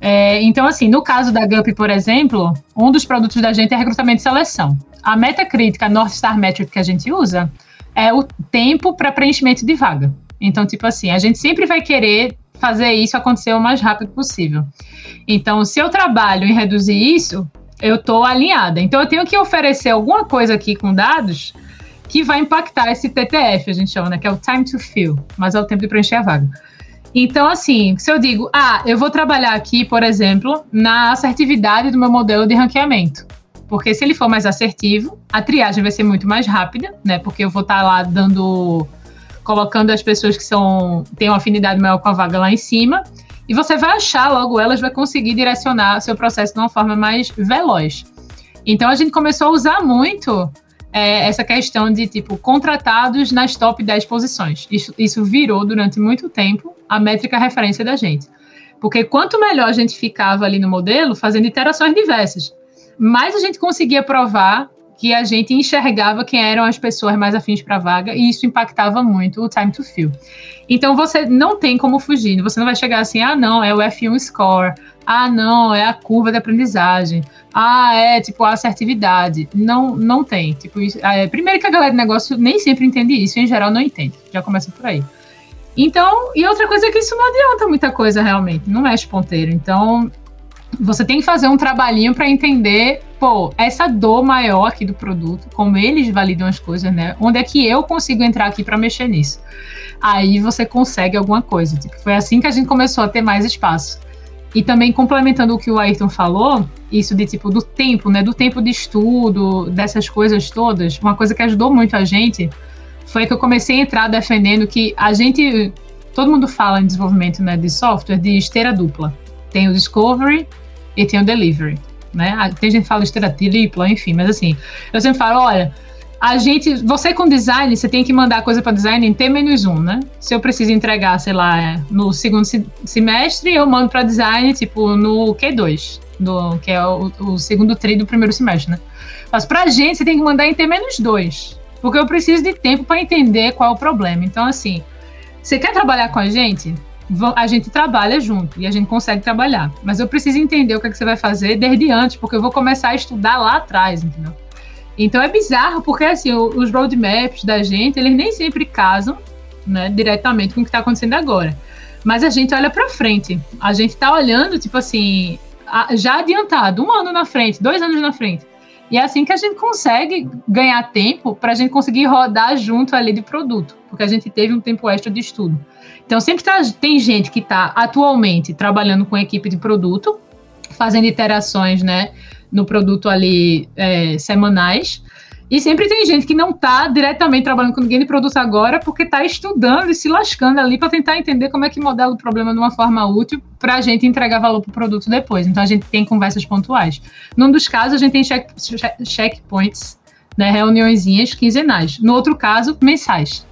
É, então, assim, no caso da GUP, por exemplo, um dos produtos da gente é recrutamento e seleção. A meta crítica North Star Metric que a gente usa é o tempo para preenchimento de vaga. Então, tipo assim, a gente sempre vai querer fazer isso acontecer o mais rápido possível. Então, se eu trabalho em reduzir isso, eu estou alinhada. Então, eu tenho que oferecer alguma coisa aqui com dados que vai impactar esse TTF, a gente chama, né? Que é o time to fill, mas é o tempo de preencher a vaga. Então, assim, se eu digo, ah, eu vou trabalhar aqui, por exemplo, na assertividade do meu modelo de ranqueamento. Porque se ele for mais assertivo, a triagem vai ser muito mais rápida, né? Porque eu vou estar tá lá dando. colocando as pessoas que são têm uma afinidade maior com a vaga lá em cima. E você vai achar logo elas, vai conseguir direcionar seu processo de uma forma mais veloz. Então a gente começou a usar muito é, essa questão de tipo contratados nas top 10 posições. Isso, isso virou durante muito tempo a métrica referência da gente. Porque quanto melhor a gente ficava ali no modelo, fazendo interações diversas mais a gente conseguia provar que a gente enxergava quem eram as pessoas mais afins para a vaga e isso impactava muito o time to fill. Então você não tem como fugir, você não vai chegar assim, ah não, é o F1 score, ah não, é a curva de aprendizagem, ah é tipo a assertividade. Não, não tem. Tipo, isso, é, primeiro que a galera de negócio nem sempre entende isso, em geral não entende. Já começa por aí. Então, e outra coisa é que isso não adianta muita coisa realmente, não mexe ponteiro. Então, você tem que fazer um trabalhinho para entender, pô, essa dor maior aqui do produto, como eles validam as coisas, né? Onde é que eu consigo entrar aqui para mexer nisso? Aí você consegue alguma coisa. Tipo, foi assim que a gente começou a ter mais espaço. E também complementando o que o Ayrton falou, isso de tipo do tempo, né? Do tempo de estudo, dessas coisas todas, uma coisa que ajudou muito a gente foi que eu comecei a entrar defendendo que a gente. Todo mundo fala em desenvolvimento né, de software de esteira dupla. Tem o Discovery e tem o delivery, né? Ah, tem gente que fala esteira tripla, enfim, mas assim, eu sempre falo, olha, a gente, você com design, você tem que mandar coisa para design em T-1, né? Se eu preciso entregar, sei lá, no segundo semestre, eu mando para design, tipo, no Q2, do, que é o, o, segundo tri do primeiro semestre, né? Mas pra gente, você tem que mandar em T-2, porque eu preciso de tempo para entender qual é o problema. Então, assim, você quer trabalhar com a gente? A gente trabalha junto e a gente consegue trabalhar. Mas eu preciso entender o que, é que você vai fazer desde antes, porque eu vou começar a estudar lá atrás, entendeu? Então é bizarro, porque assim, os roadmaps da gente, eles nem sempre casam né, diretamente com o que está acontecendo agora. Mas a gente olha para frente. A gente está olhando, tipo assim, já adiantado, um ano na frente, dois anos na frente. E é assim que a gente consegue ganhar tempo para a gente conseguir rodar junto ali de produto, porque a gente teve um tempo extra de estudo. Então, sempre tá, tem gente que está atualmente trabalhando com equipe de produto, fazendo iterações né, no produto ali é, semanais. E sempre tem gente que não está diretamente trabalhando com ninguém de produto agora, porque está estudando e se lascando ali para tentar entender como é que modela o problema de uma forma útil para a gente entregar valor para o produto depois. Então a gente tem conversas pontuais. Num dos casos, a gente tem check, checkpoints, né, reuniõezinhas quinzenais. No outro caso, mensais.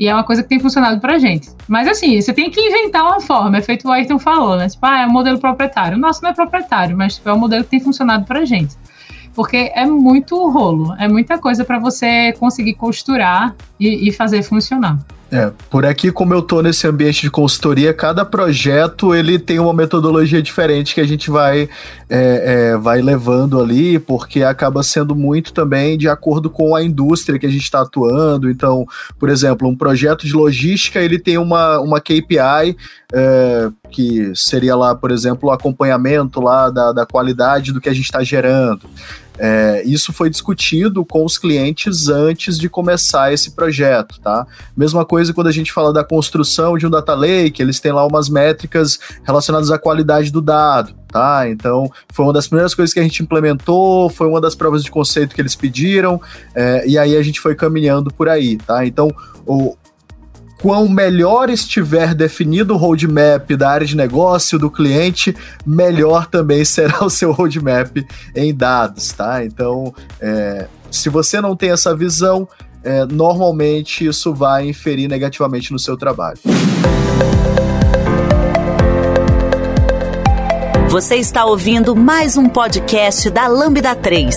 E é uma coisa que tem funcionado pra gente. Mas assim, você tem que inventar uma forma, é feito o Ayrton falou, né? Tipo, ah, é um modelo proprietário. O nosso não é proprietário, mas tipo, é um modelo que tem funcionado pra gente. Porque é muito rolo, é muita coisa para você conseguir costurar e, e fazer funcionar. É, por aqui, como eu tô nesse ambiente de consultoria, cada projeto ele tem uma metodologia diferente que a gente vai, é, é, vai levando ali, porque acaba sendo muito também de acordo com a indústria que a gente está atuando. Então, por exemplo, um projeto de logística ele tem uma, uma KPI é, que seria lá, por exemplo, o acompanhamento lá da, da qualidade do que a gente está gerando. É, isso foi discutido com os clientes antes de começar esse projeto, tá? Mesma coisa quando a gente fala da construção de um data lake, eles têm lá umas métricas relacionadas à qualidade do dado, tá? Então, foi uma das primeiras coisas que a gente implementou, foi uma das provas de conceito que eles pediram, é, e aí a gente foi caminhando por aí, tá? Então, o, quão melhor estiver definido o roadmap da área de negócio do cliente, melhor também será o seu roadmap em dados, tá? Então, é, se você não tem essa visão, é, normalmente isso vai inferir negativamente no seu trabalho. Você está ouvindo mais um podcast da Lambda 3.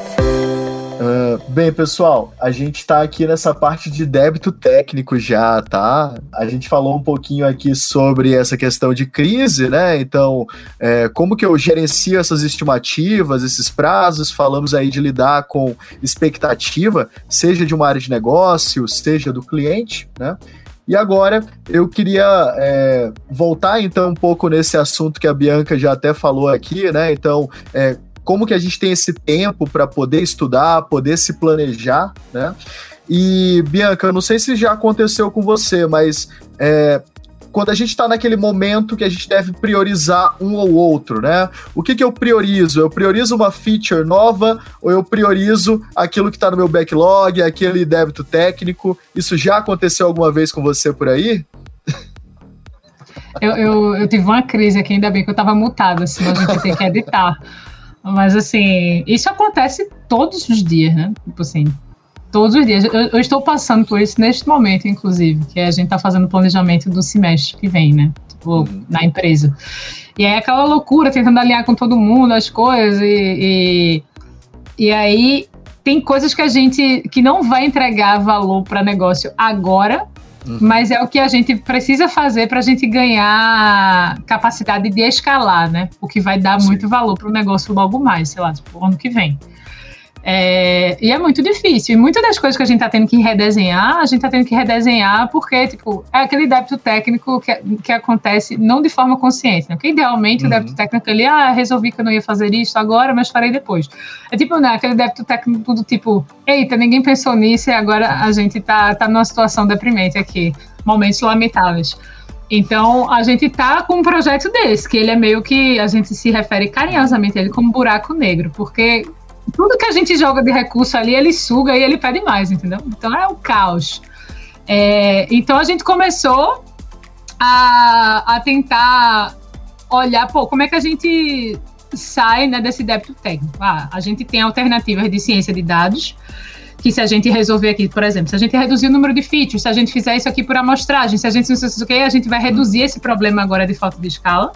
Uh, bem, pessoal, a gente está aqui nessa parte de débito técnico já, tá? A gente falou um pouquinho aqui sobre essa questão de crise, né? Então, é, como que eu gerencio essas estimativas, esses prazos? Falamos aí de lidar com expectativa, seja de uma área de negócio, seja do cliente, né? E agora eu queria é, voltar então um pouco nesse assunto que a Bianca já até falou aqui, né? Então, é, como que a gente tem esse tempo para poder estudar, poder se planejar, né? E, Bianca, eu não sei se já aconteceu com você, mas é, quando a gente está naquele momento que a gente deve priorizar um ou outro, né? O que, que eu priorizo? Eu priorizo uma feature nova ou eu priorizo aquilo que está no meu backlog, aquele débito técnico? Isso já aconteceu alguma vez com você por aí? Eu, eu, eu tive uma crise aqui, ainda bem que eu estava mutada, senão a gente ter que editar. Mas assim, isso acontece todos os dias, né? Tipo assim, todos os dias. Eu, eu, estou passando por isso neste momento, inclusive, que a gente está fazendo planejamento do semestre que vem, né? Tipo, uhum. na empresa. E é aquela loucura, tentando alinhar com todo mundo as coisas, e, e, e aí tem coisas que a gente que não vai entregar valor para negócio agora, Uhum. Mas é o que a gente precisa fazer para a gente ganhar capacidade de escalar, né? O que vai dar Sim. muito valor para o negócio logo mais, sei lá, tipo, ano que vem. É, e é muito difícil. E muitas das coisas que a gente está tendo que redesenhar, a gente está tendo que redesenhar porque, tipo, é aquele débito técnico que, que acontece não de forma consciente. Né? Porque idealmente uhum. o débito técnico ali, ah, resolvi que eu não ia fazer isso agora, mas farei depois. É tipo, né, aquele débito técnico do tipo, eita, ninguém pensou nisso e agora a gente tá, tá numa situação deprimente aqui. Momentos lamentáveis. Então, a gente tá com um projeto desse, que ele é meio que a gente se refere carinhosamente a ele como buraco negro, porque tudo que a gente joga de recurso ali, ele suga e ele pede mais, entendeu? Então é o caos. É, então a gente começou a, a tentar olhar, pô, como é que a gente sai né, desse débito técnico? Ah, a gente tem alternativas de ciência de dados, que se a gente resolver aqui, por exemplo, se a gente reduzir o número de features, se a gente fizer isso aqui por amostragem, se a gente não sei o que, a gente vai reduzir esse problema agora de falta de escala.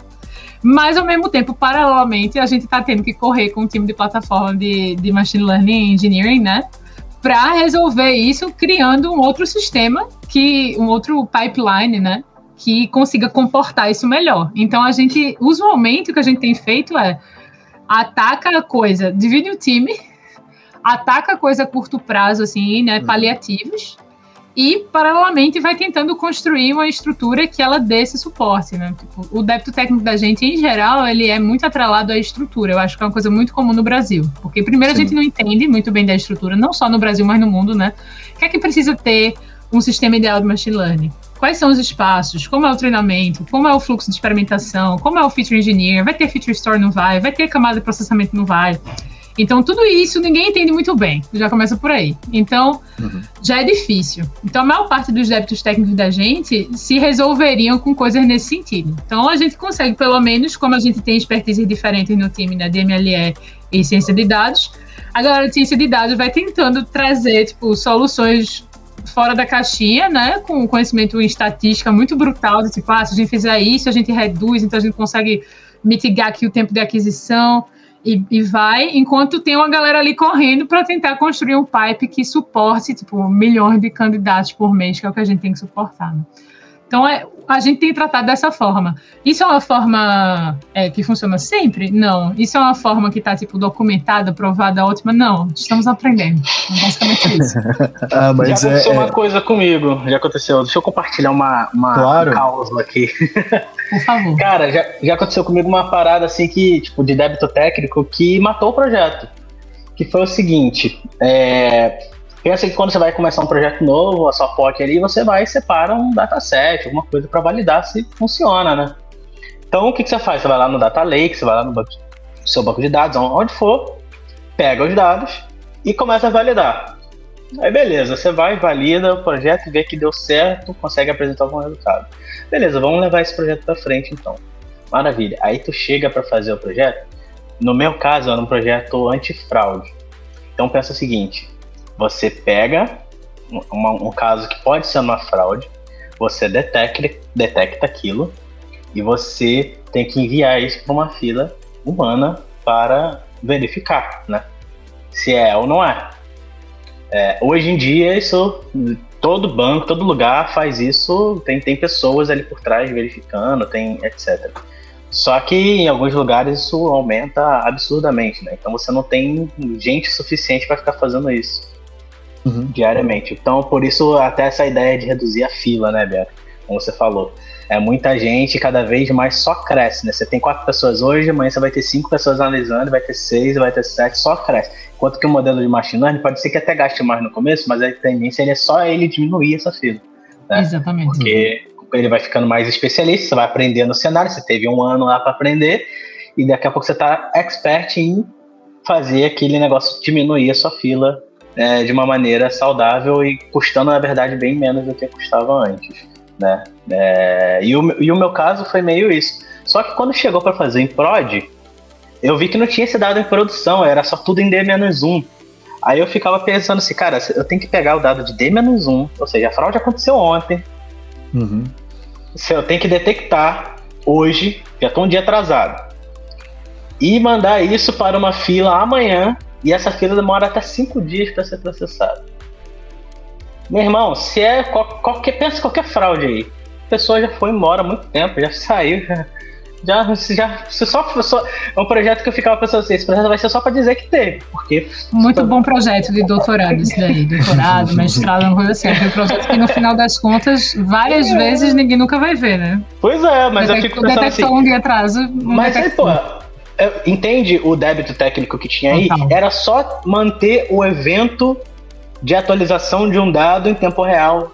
Mas, ao mesmo tempo, paralelamente, a gente está tendo que correr com o time de plataforma de, de Machine Learning Engineering, né? Para resolver isso, criando um outro sistema, que um outro pipeline, né? Que consiga comportar isso melhor. Então, a gente, usualmente, o que a gente tem feito é ataca a coisa, divide o time, ataca a coisa a curto prazo, assim, né? Uhum. Paliativos e, paralelamente, vai tentando construir uma estrutura que ela dê esse suporte, né? Tipo, o débito técnico da gente, em geral, ele é muito atrelado à estrutura. Eu acho que é uma coisa muito comum no Brasil. Porque, primeiro, Sim. a gente não entende muito bem da estrutura, não só no Brasil, mas no mundo, né? O que é que precisa ter um sistema ideal de machine learning? Quais são os espaços? Como é o treinamento? Como é o fluxo de experimentação? Como é o feature engineer? Vai ter feature store? Não vai? Vai ter camada de processamento? Não vai? Então, tudo isso ninguém entende muito bem, já começa por aí. Então, uhum. já é difícil. Então, a maior parte dos débitos técnicos da gente se resolveriam com coisas nesse sentido. Então, a gente consegue, pelo menos, como a gente tem expertise diferentes no time da né, DMLE e ciência de dados, a galera de ciência de dados vai tentando trazer, tipo, soluções fora da caixinha, né, com conhecimento em estatística muito brutal, de tipo, ah, se a gente fizer isso, a gente reduz, então a gente consegue mitigar aqui o tempo de aquisição e, e, vai, enquanto tem uma galera ali correndo para tentar construir um pipe que suporte, tipo, milhões de candidatos por mês, que é o que a gente tem que suportar. Né? Então, é, a gente tem tratado dessa forma. Isso é uma forma é, que funciona sempre? Não. Isso é uma forma que está, tipo, documentada, provada, ótima? Não. Estamos aprendendo. É basicamente isso. ah, mas já aconteceu é, uma é... coisa comigo. Já aconteceu. Deixa eu compartilhar uma, uma claro. causa aqui. Por favor. Cara, já, já aconteceu comigo uma parada, assim, que, tipo, de débito técnico que matou o projeto. Que foi o seguinte, é, pensa que quando você vai começar um projeto novo, a sua POC ali, você vai e separa um dataset, alguma coisa para validar se funciona, né? Então, o que, que você faz? Você vai lá no Data Lake, você vai lá no banco, seu banco de dados, onde for, pega os dados e começa a validar. Aí beleza, você vai, valida o projeto, vê que deu certo, consegue apresentar algum resultado. Beleza, vamos levar esse projeto para frente então. Maravilha. Aí tu chega para fazer o projeto. No meu caso, era um projeto antifraude. Então pensa o seguinte: você pega um caso que pode ser uma fraude, você detecta, detecta aquilo e você tem que enviar isso para uma fila humana para verificar, né? Se é ou não é. é. Hoje em dia, isso todo banco, todo lugar faz isso, tem, tem pessoas ali por trás verificando, tem etc. Só que em alguns lugares isso aumenta absurdamente, né? Então você não tem gente suficiente para ficar fazendo isso uhum. diariamente. Então, por isso, até essa ideia de reduzir a fila, né, Beto? Como você falou. É muita gente, cada vez mais só cresce, né? Você tem quatro pessoas hoje, amanhã você vai ter cinco pessoas analisando, vai ter seis, vai ter sete, só cresce. Enquanto que o modelo de machine learning pode ser que até gaste mais no começo, mas a tendência é só ele diminuir essa fila. Né? Exatamente. Porque ele vai ficando mais especialista, você vai aprender no cenário, você teve um ano lá para aprender, e daqui a pouco você está expert em fazer aquele negócio diminuir a sua fila é, de uma maneira saudável e custando, na verdade, bem menos do que custava antes. Né? É, e, o, e o meu caso foi meio isso. Só que quando chegou para fazer em prod, eu vi que não tinha esse dado em produção, era só tudo em D-1. Aí eu ficava pensando assim, cara, eu tenho que pegar o dado de D-1, ou seja, a fraude aconteceu ontem. Uhum. Eu tenho que detectar hoje, já estou um dia atrasado, e mandar isso para uma fila amanhã e essa fila demora até cinco dias para ser processada. Meu irmão, se é qualquer, pensa qualquer fraude aí, a pessoa já foi embora há muito tempo, já saiu, já, já, já se só, só é um projeto que eu ficava pensando assim, esse projeto vai ser só para dizer que teve, porque muito bom projeto de doutorado isso daí, doutorado, mestrado, uma coisa assim, é um projeto que no final das contas várias é. vezes ninguém nunca vai ver, né? Pois é, mas Detect, eu fico pensando detectou assim, um dia atrás, mas aí, pô, entende o débito técnico que tinha aí? Total. Era só manter o evento de atualização de um dado em tempo real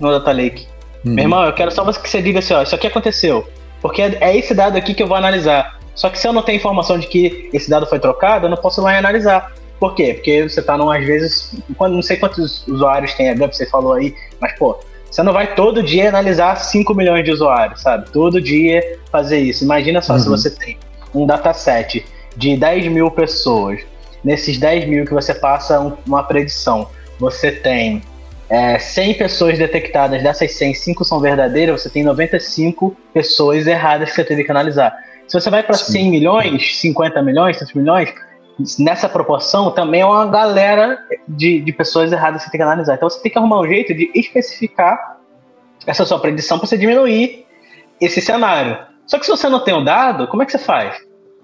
no Data Lake. Uhum. Meu irmão, eu quero só que você diga assim, ó, isso aqui aconteceu. Porque é esse dado aqui que eu vou analisar. Só que se eu não tenho informação de que esse dado foi trocado, eu não posso ir lá e analisar. Por quê? Porque você está, às vezes, quando, não sei quantos usuários tem a você falou aí, mas, pô, você não vai todo dia analisar 5 milhões de usuários, sabe? Todo dia fazer isso. Imagina só uhum. se você tem um dataset de 10 mil pessoas, nesses 10 mil que você passa um, uma predição, você tem é, 100 pessoas detectadas, dessas 100, 5 são verdadeiras, você tem 95 pessoas erradas que você teve que analisar. Se você vai para 100 milhões, 50 milhões, 100 milhões, nessa proporção também é uma galera de, de pessoas erradas que você tem que analisar. Então você tem que arrumar um jeito de especificar essa sua predição para você diminuir esse cenário. Só que se você não tem o dado, como é que você faz?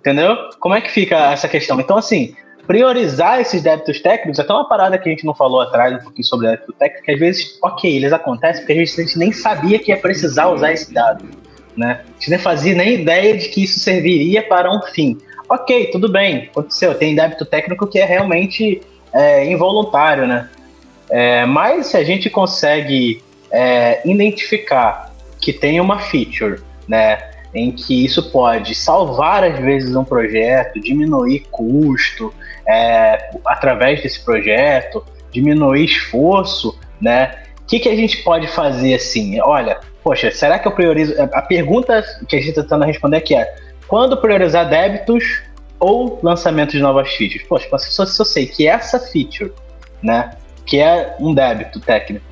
Entendeu? Como é que fica essa questão? Então, assim, priorizar esses débitos técnicos, até uma parada que a gente não falou atrás, um pouquinho sobre débito técnico, que às vezes, ok, eles acontecem porque a gente, a gente nem sabia que ia precisar usar esse dado. Né? A gente nem fazia nem ideia de que isso serviria para um fim. Ok, tudo bem, aconteceu, tem débito técnico que é realmente é, involuntário, né? É, mas se a gente consegue é, identificar que tem uma feature, né, em que isso pode salvar às vezes um projeto, diminuir custo é, através desse projeto, diminuir esforço, né? O que, que a gente pode fazer assim? Olha, poxa, será que eu priorizo? A pergunta que a gente está tentando responder aqui é: quando priorizar débitos ou lançamento de novas features? Poxa, se eu sei que essa feature, né, que é um débito técnico,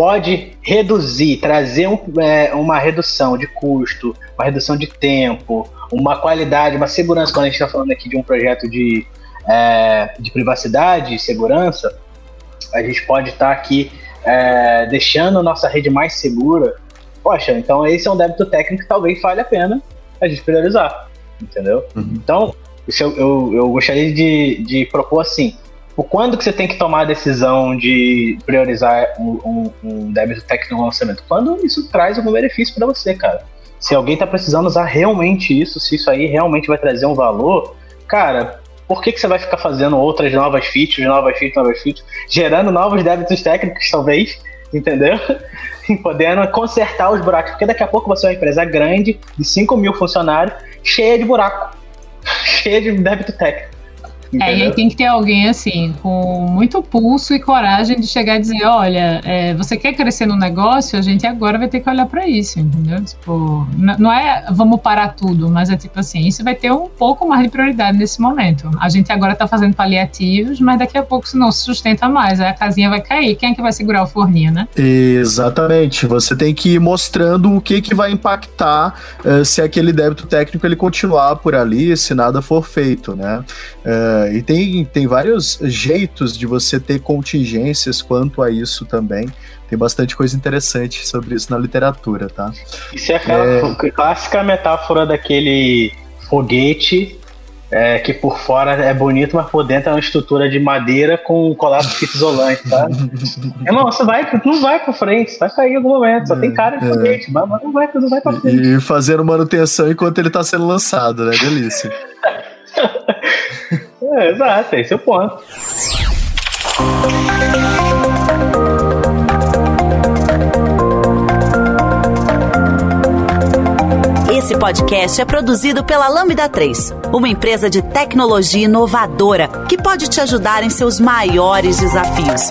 pode reduzir, trazer um, é, uma redução de custo, uma redução de tempo, uma qualidade, uma segurança. Quando a gente está falando aqui de um projeto de, é, de privacidade e segurança, a gente pode estar tá aqui é, deixando a nossa rede mais segura. Poxa, então esse é um débito técnico que talvez vale a pena a gente priorizar, entendeu? Uhum. Então, isso eu, eu, eu gostaria de, de propor assim, o quando que você tem que tomar a decisão de priorizar um, um, um débito técnico no lançamento? Quando isso traz algum benefício para você, cara. Se alguém está precisando usar realmente isso, se isso aí realmente vai trazer um valor, cara, por que, que você vai ficar fazendo outras novas features, novas features, novas features, gerando novos débitos técnicos, talvez, entendeu? E podendo consertar os buracos, porque daqui a pouco você é uma empresa grande, de 5 mil funcionários, cheia de buraco. cheia de débito técnico. É, e aí tem que ter alguém assim, com muito pulso e coragem de chegar e dizer, olha, é, você quer crescer no negócio, a gente agora vai ter que olhar para isso, entendeu? Tipo, não é vamos parar tudo, mas é tipo assim, isso vai ter um pouco mais de prioridade nesse momento. A gente agora tá fazendo paliativos, mas daqui a pouco isso não se sustenta mais, aí a casinha vai cair. Quem é que vai segurar o forninho, né? Exatamente. Você tem que ir mostrando o que que vai impactar uh, se aquele débito técnico ele continuar por ali, se nada for feito, né? Uh, e tem, tem vários jeitos de você ter contingências quanto a isso também. Tem bastante coisa interessante sobre isso na literatura, tá? Isso é aquela é... clássica metáfora daquele foguete é, que por fora é bonito, mas por dentro é uma estrutura de madeira com colado de fita isolante, tá? Irmão, você vai, não vai pra frente, vai cair em algum momento, só é, tem cara de é. foguete, mas não vai, não vai pra frente. E fazendo manutenção enquanto ele tá sendo lançado, né? Delícia. É, exato, esse é o ponto. Esse podcast é produzido pela Lambda 3, uma empresa de tecnologia inovadora que pode te ajudar em seus maiores desafios.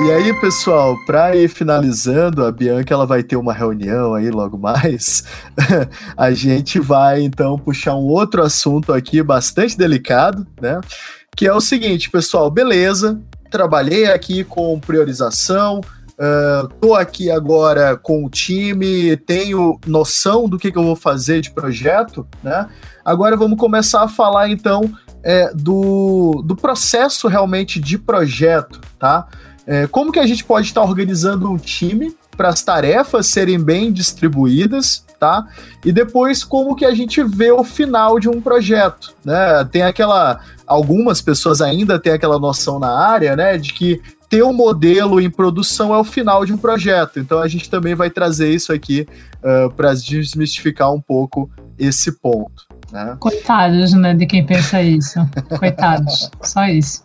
E aí, pessoal, para ir finalizando, a Bianca ela vai ter uma reunião aí logo mais. a gente vai então puxar um outro assunto aqui bastante delicado, né? Que é o seguinte, pessoal, beleza? Trabalhei aqui com priorização, uh, tô aqui agora com o time, tenho noção do que, que eu vou fazer de projeto, né? Agora vamos começar a falar então é, do, do processo realmente de projeto, tá? É, como que a gente pode estar organizando um time para as tarefas serem bem distribuídas, tá? E depois como que a gente vê o final de um projeto, né? Tem aquela algumas pessoas ainda têm aquela noção na área, né, de que ter um modelo em produção é o final de um projeto. Então a gente também vai trazer isso aqui uh, para desmistificar um pouco esse ponto. Né? Coitados, né, de quem pensa isso. Coitados, só isso.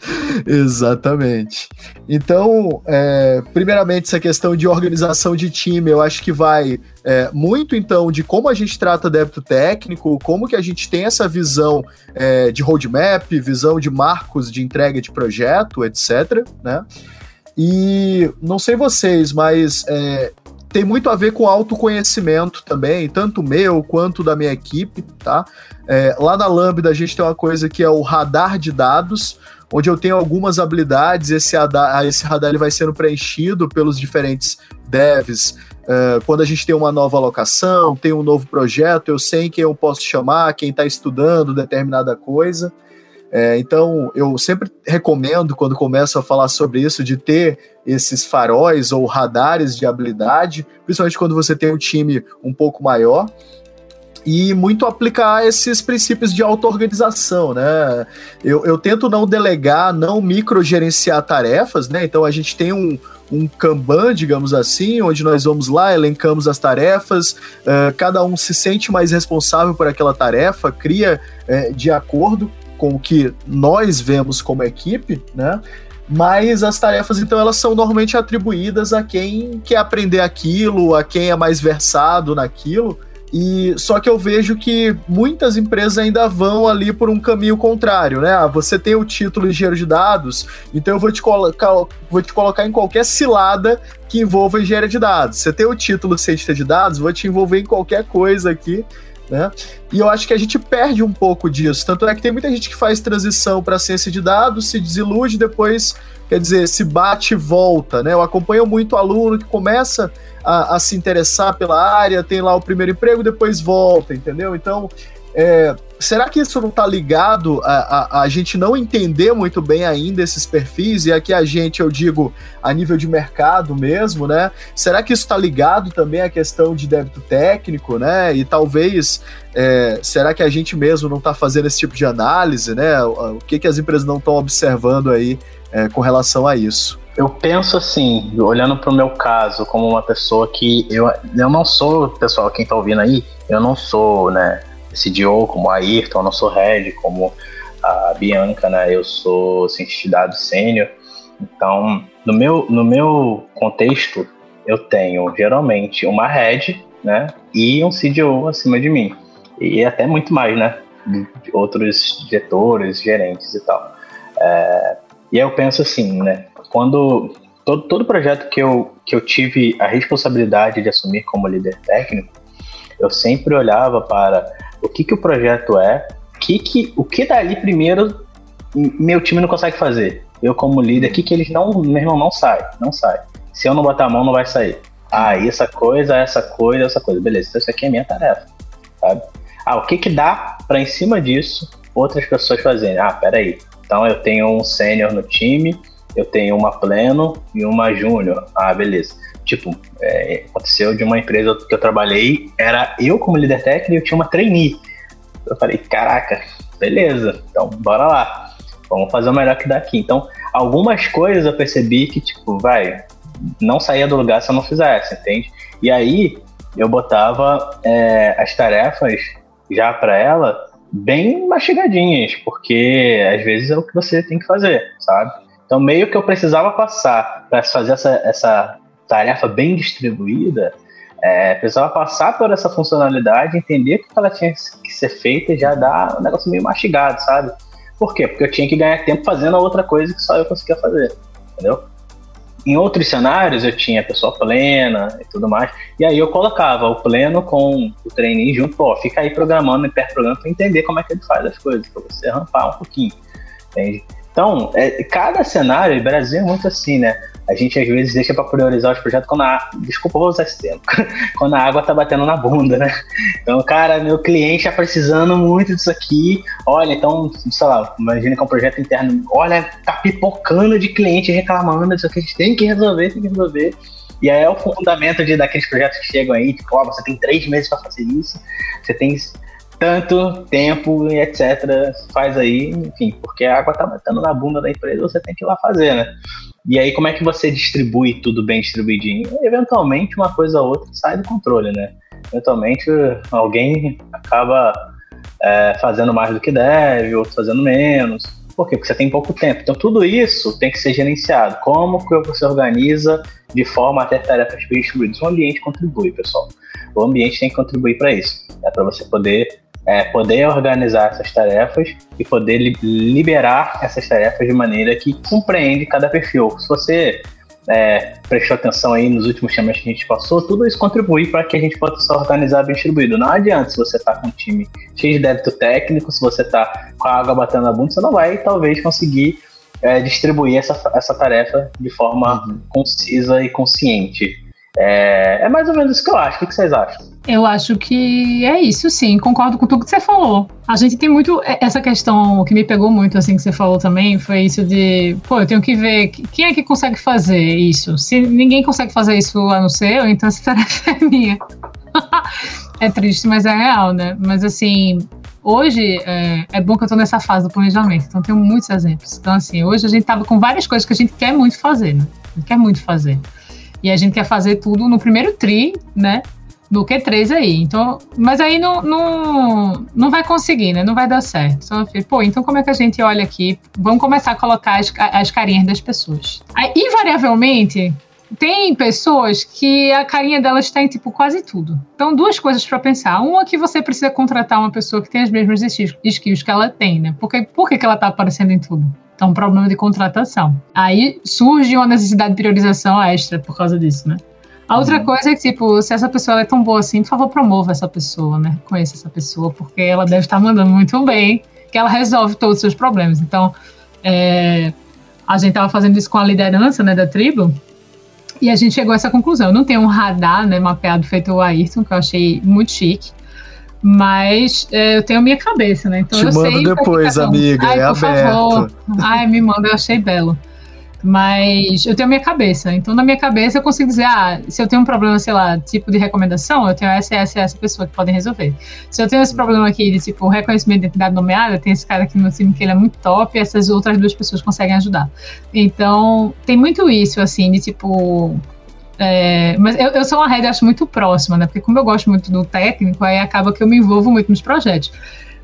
Exatamente. Então, é, primeiramente, essa questão de organização de time, eu acho que vai é, muito, então, de como a gente trata débito técnico, como que a gente tem essa visão é, de roadmap, visão de marcos de entrega de projeto, etc. Né? E não sei vocês, mas é, tem muito a ver com autoconhecimento também, tanto meu quanto da minha equipe, tá? É, lá na Lambda a gente tem uma coisa que é o radar de dados, onde eu tenho algumas habilidades, esse radar, esse radar ele vai sendo preenchido pelos diferentes devs. Uh, quando a gente tem uma nova alocação, tem um novo projeto, eu sei quem eu posso chamar, quem está estudando determinada coisa. É, então, eu sempre recomendo, quando começo a falar sobre isso, de ter esses faróis ou radares de habilidade, principalmente quando você tem um time um pouco maior e muito aplicar esses princípios de auto-organização, né? Eu, eu tento não delegar, não microgerenciar tarefas, né? Então a gente tem um, um Kanban, digamos assim, onde nós vamos lá, elencamos as tarefas, uh, cada um se sente mais responsável por aquela tarefa, cria uh, de acordo com o que nós vemos como equipe, né? Mas as tarefas, então, elas são normalmente atribuídas a quem quer aprender aquilo, a quem é mais versado naquilo, e só que eu vejo que muitas empresas ainda vão ali por um caminho contrário, né? Ah, você tem o título engenheiro de dados, então eu vou te colocar, vou te colocar em qualquer cilada que envolva engenharia de dados. Você tem o título cientista de dados, vou te envolver em qualquer coisa aqui. Né? E eu acho que a gente perde um pouco disso. Tanto é que tem muita gente que faz transição para ciência de dados, se desilude, depois, quer dizer, se bate e volta. Né? Eu acompanho muito aluno que começa a, a, se interessar pela área, tem lá o primeiro emprego, depois volta, entendeu? Então, é, será que isso não está ligado a, a, a, gente não entender muito bem ainda esses perfis? E aqui a gente, eu digo, a nível de mercado mesmo, né? Será que isso está ligado também à questão de débito técnico, né? E talvez, é, será que a gente mesmo não está fazendo esse tipo de análise, né? O, que, que as empresas não estão observando aí é, com relação a isso? Eu penso assim, olhando para o meu caso, como uma pessoa que eu, eu não sou, pessoal, quem está ouvindo aí, eu não sou, né, CDO como a Ayrton, sou head como a Bianca, né, eu sou cientista de dados sênior. Então, no meu, no meu contexto, eu tenho geralmente uma head, né, e um CDO acima de mim. E até muito mais, né, de outros diretores, gerentes e tal. É, e eu penso assim, né, quando todo, todo projeto que eu, que eu tive a responsabilidade de assumir como líder técnico, eu sempre olhava para o que, que o projeto é, que que, o que dali primeiro meu time não consegue fazer. Eu como líder, o que, que eles não, meu irmão, não sai, não sai. Se eu não botar a mão, não vai sair. Ah, essa coisa, essa coisa, essa coisa. Beleza, então isso aqui é minha tarefa, sabe? Ah, o que que dá para em cima disso outras pessoas fazerem? Ah, peraí. Então eu tenho um sênior no time, eu tenho uma pleno e uma júnior. Ah, beleza. Tipo, é, aconteceu de uma empresa que eu trabalhei, era eu como líder técnico e eu tinha uma trainee. Eu falei, caraca, beleza, então bora lá. Vamos fazer o melhor que daqui. Então, algumas coisas eu percebi que, tipo, vai, não saía do lugar se eu não fizesse, entende? E aí eu botava é, as tarefas já para ela bem mastigadinhas, porque às vezes é o que você tem que fazer, sabe? Então, meio que eu precisava passar para fazer essa, essa tarefa bem distribuída, é, precisava passar por essa funcionalidade, entender que ela tinha que ser feita e já dar um negócio meio mastigado, sabe? Por quê? Porque eu tinha que ganhar tempo fazendo a outra coisa que só eu conseguia fazer, entendeu? Em outros cenários eu tinha pessoa plena e tudo mais, e aí eu colocava o pleno com o trainee junto, ó, fica aí programando e perto programa para entender como é que ele faz as coisas, para você rampar um pouquinho, entende? Então, é, cada cenário, o Brasil é muito assim, né? A gente às vezes deixa para priorizar os projetos quando a. Desculpa, vou usar esse tempo. quando a água tá batendo na bunda, né? Então, cara, meu cliente tá precisando muito disso aqui. Olha, então, sei lá, imagina que é um projeto interno. Olha, tá pipocando de cliente reclamando disso aqui. A gente tem que resolver, tem que resolver. E aí é o fundamento de, daqueles projetos que chegam aí, tipo, ó, você tem três meses para fazer isso, você tem tanto tempo e etc. Faz aí, enfim, porque a água tá batendo na bunda da empresa, você tem que ir lá fazer, né? E aí, como é que você distribui tudo bem distribuidinho? Eventualmente, uma coisa ou outra sai do controle, né? Eventualmente, alguém acaba é, fazendo mais do que deve, outro fazendo menos. Por quê? Porque você tem pouco tempo. Então, tudo isso tem que ser gerenciado. Como que você organiza de forma a ter tarefas bem distribuídas? O ambiente contribui, pessoal. O ambiente tem que contribuir para isso. É para você poder é, poder organizar essas tarefas e poder li liberar essas tarefas de maneira que compreende cada perfil. Se você é, prestou atenção aí nos últimos temas que a gente passou, tudo isso contribui para que a gente possa organizar bem distribuído. Não adianta se você está com um time cheio de débito técnico, se você está com a água batendo na bunda, você não vai talvez conseguir é, distribuir essa, essa tarefa de forma uhum. concisa e consciente. É, é, mais ou menos isso que eu acho. O que vocês acham? Eu acho que é isso, sim. Concordo com tudo que você falou. A gente tem muito essa questão que me pegou muito, assim, que você falou também, foi isso de, pô, eu tenho que ver quem é que consegue fazer isso. Se ninguém consegue fazer isso a não ser eu, então essa tarefa é minha. é triste, mas é real, né? Mas assim, hoje é, é, bom que eu tô nessa fase do planejamento, então tenho muitos exemplos. Então, assim, hoje a gente tava com várias coisas que a gente quer muito fazer, né? Quer muito fazer. E a gente quer fazer tudo no primeiro tri, né? No Q3 aí. Então, mas aí não, não, não vai conseguir, né? Não vai dar certo. Então, pô, então como é que a gente olha aqui? Vamos começar a colocar as, as carinhas das pessoas. Aí, invariavelmente, tem pessoas que a carinha delas está em tipo quase tudo. Então, duas coisas para pensar. Uma que você precisa contratar uma pessoa que tem as mesmas skills que ela tem, né? Porque, por que, que ela está aparecendo em tudo? Então, um problema de contratação. Aí surge uma necessidade de priorização extra por causa disso, né? A outra uhum. coisa é que, tipo, se essa pessoa é tão boa assim, por favor, promova essa pessoa, né? Conheça essa pessoa, porque ela deve estar mandando muito bem, que ela resolve todos os seus problemas. Então, é, a gente estava fazendo isso com a liderança né, da tribo, e a gente chegou a essa conclusão. Eu não tenho um radar né, mapeado feito o Ayrton, que eu achei muito chique. Mas é, eu tenho minha cabeça, né? Então Te eu mando sei depois, amiga. Ai, é por aberto. favor. Ai, me manda, eu achei belo. Mas eu tenho minha cabeça. Então, na minha cabeça, eu consigo dizer, ah, se eu tenho um problema, sei lá, tipo de recomendação, eu tenho essa, essa, essa pessoa que podem resolver. Se eu tenho esse problema aqui de, tipo, reconhecimento de identidade nomeada, tem esse cara aqui no time que ele é muito top e essas outras duas pessoas conseguem ajudar. Então, tem muito isso, assim, de, tipo, é, mas eu, eu, sou uma rede, acho, muito próxima, né? Porque como eu gosto muito do técnico, aí acaba que eu me envolvo muito nos projetos.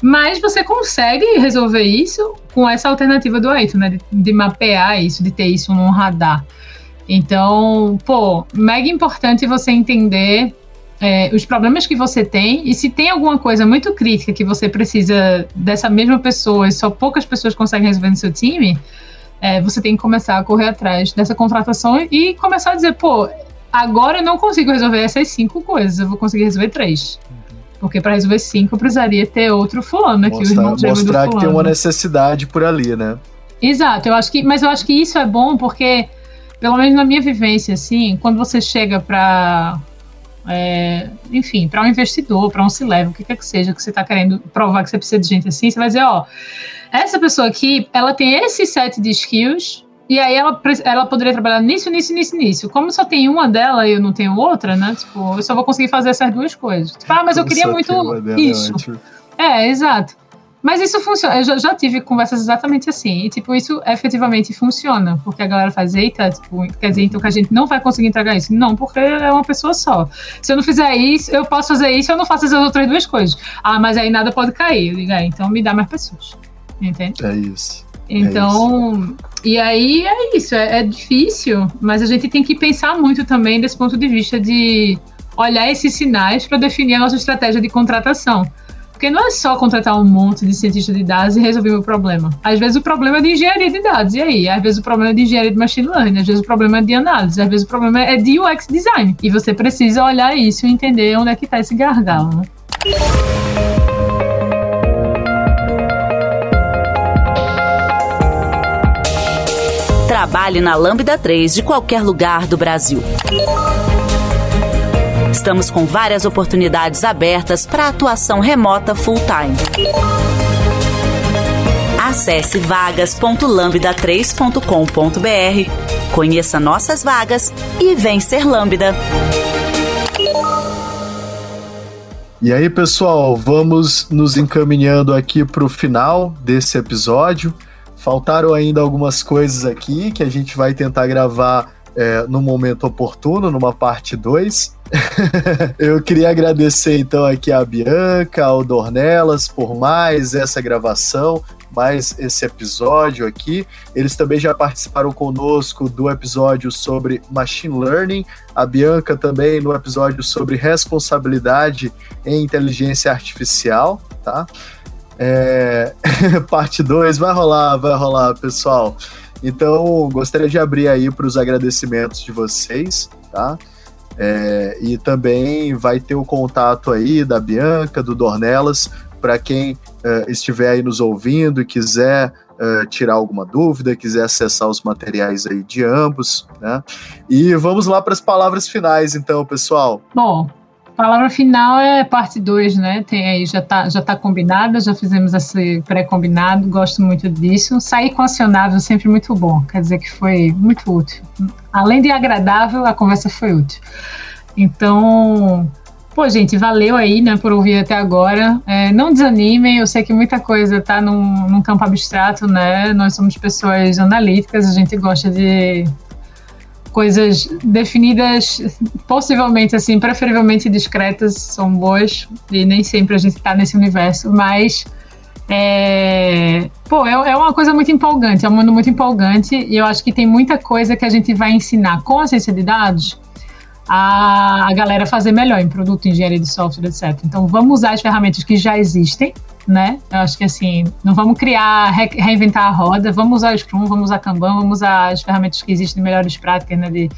Mas você consegue resolver isso com essa alternativa do Aito, né? De, de, mapear isso, de ter isso num radar. Então, pô, mega importante você entender é, os problemas que você tem e se tem alguma coisa muito crítica que você precisa dessa mesma pessoa e só poucas pessoas conseguem resolver no seu time, é, você tem que começar a correr atrás dessa contratação e começar a dizer, pô, agora eu não consigo resolver essas cinco coisas, eu vou conseguir resolver três. Porque para resolver cinco, eu precisaria ter outro fulano aqui, mostrar, o irmão gêmeo Mostrar que tem uma necessidade por ali, né? Exato, eu acho que, mas eu acho que isso é bom porque, pelo menos na minha vivência, assim, quando você chega para é, enfim, para um investidor, para um C-level, o que quer que seja, que você está querendo provar que você precisa de gente assim, você vai dizer, ó, essa pessoa aqui, ela tem esse set de skills e aí ela, ela poderia trabalhar nisso, nisso, nisso, nisso. Como só tem uma dela e eu não tenho outra, né? Tipo, eu só vou conseguir fazer essas duas coisas. Tipo, ah, mas eu queria muito isso. É, exato. Mas isso funciona. Eu já, já, tive conversas exatamente assim. E, tipo, isso efetivamente funciona. Porque a galera faz, eita, tipo, quer dizer, então que a gente não vai conseguir entregar isso. Não, porque é uma pessoa só. Se eu não fizer isso, eu posso fazer isso, eu não faço essas outras duas coisas. Ah, mas aí nada pode cair. Eu digo, é, então me dá mais pessoas. Entende? É isso. Então, é isso. e aí é isso, é, é, difícil, mas a gente tem que pensar muito também desse ponto de vista de olhar esses sinais para definir a nossa estratégia de contratação. Porque não é só contratar um monte de cientista de dados e resolver o problema. Às vezes o problema é de engenharia de dados, e aí? Às vezes o problema é de engenharia de machine learning, às vezes o problema é de análise, às vezes o problema é de UX design. E você precisa olhar isso e entender onde é que está esse gargalo. Né? Trabalhe na Lambda 3 de qualquer lugar do Brasil. Estamos com várias oportunidades abertas para atuação remota full-time. Acesse vagas.lambda3.com.br, conheça nossas vagas e vem ser Lambda. E aí, pessoal, vamos nos encaminhando aqui para o final desse episódio. Faltaram ainda algumas coisas aqui que a gente vai tentar gravar é, no momento oportuno, numa parte 2. Eu queria agradecer então aqui a Bianca, ao Dornelas por mais essa gravação, mais esse episódio aqui. Eles também já participaram conosco do episódio sobre machine learning, a Bianca também no episódio sobre responsabilidade em inteligência artificial, tá? É... Parte 2 vai rolar, vai rolar, pessoal. Então, gostaria de abrir aí para os agradecimentos de vocês, tá? É... E também vai ter o contato aí da Bianca, do Dornelas, para quem uh, estiver aí nos ouvindo e quiser uh, tirar alguma dúvida, quiser acessar os materiais aí de ambos, né? E vamos lá para as palavras finais, então, pessoal. Bom, Palavra final é parte 2, né? Tem aí, já está já tá combinada, já fizemos esse pré-combinado, gosto muito disso. Sair com acionável sempre muito bom, quer dizer que foi muito útil. Além de agradável, a conversa foi útil. Então, pô, gente, valeu aí, né, por ouvir até agora. É, não desanimem, eu sei que muita coisa está num, num campo abstrato, né? Nós somos pessoas analíticas, a gente gosta de coisas definidas, possivelmente assim, preferivelmente discretas, são boas, e nem sempre a gente está nesse universo, mas é, pô, é, é, uma coisa muito empolgante, é um mundo muito empolgante, e eu acho que tem muita coisa que a gente vai ensinar com a ciência de dados a, a galera fazer melhor em produto, engenharia de software, etc. Então, vamos usar as ferramentas que já existem, né? Eu acho que assim, não vamos criar, re, reinventar a roda, vamos usar o Scrum, vamos usar Kanban, vamos usar as ferramentas que existem, melhores práticas, né? De,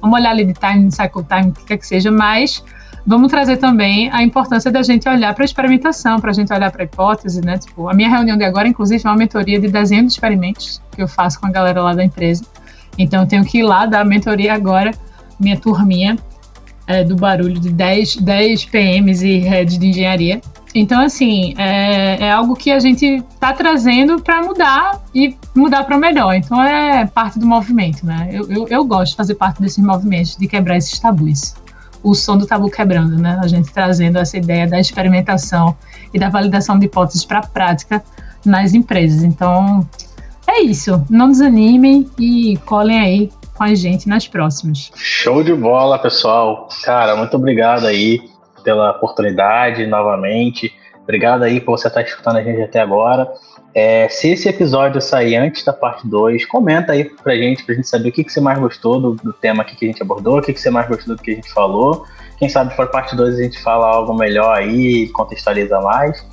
vamos olhar lead time, cycle time, o que quer que seja, mas vamos trazer também a importância da gente olhar para a experimentação, para a gente olhar para a hipótese, né? Tipo, a minha reunião de agora, inclusive, é uma mentoria de desenho de experimentos que eu faço com a galera lá da empresa. Então, eu tenho que ir lá dar a mentoria agora, minha turminha é, do barulho de 10, 10 PMs e heads de engenharia Então, assim, é, é algo que a gente está trazendo para mudar e mudar para melhor. Então, é parte do movimento, né? Eu, eu, eu gosto de fazer parte desses movimentos, de quebrar esses tabus o som do tabu quebrando, né? A gente trazendo essa ideia da experimentação e da validação de hipóteses para a prática nas empresas. Então, é isso. Não desanimem e colhem aí com a gente nas próximas. Show de bola, pessoal. Cara, muito obrigado aí pela oportunidade novamente. Obrigado aí por você estar escutando a gente até agora. É, se esse episódio sair antes da parte 2, comenta aí pra gente, pra gente saber o que, que você mais gostou do, do tema aqui que a gente abordou, o que, que você mais gostou do que a gente falou. Quem sabe for parte 2 a gente fala algo melhor aí, contextualiza mais.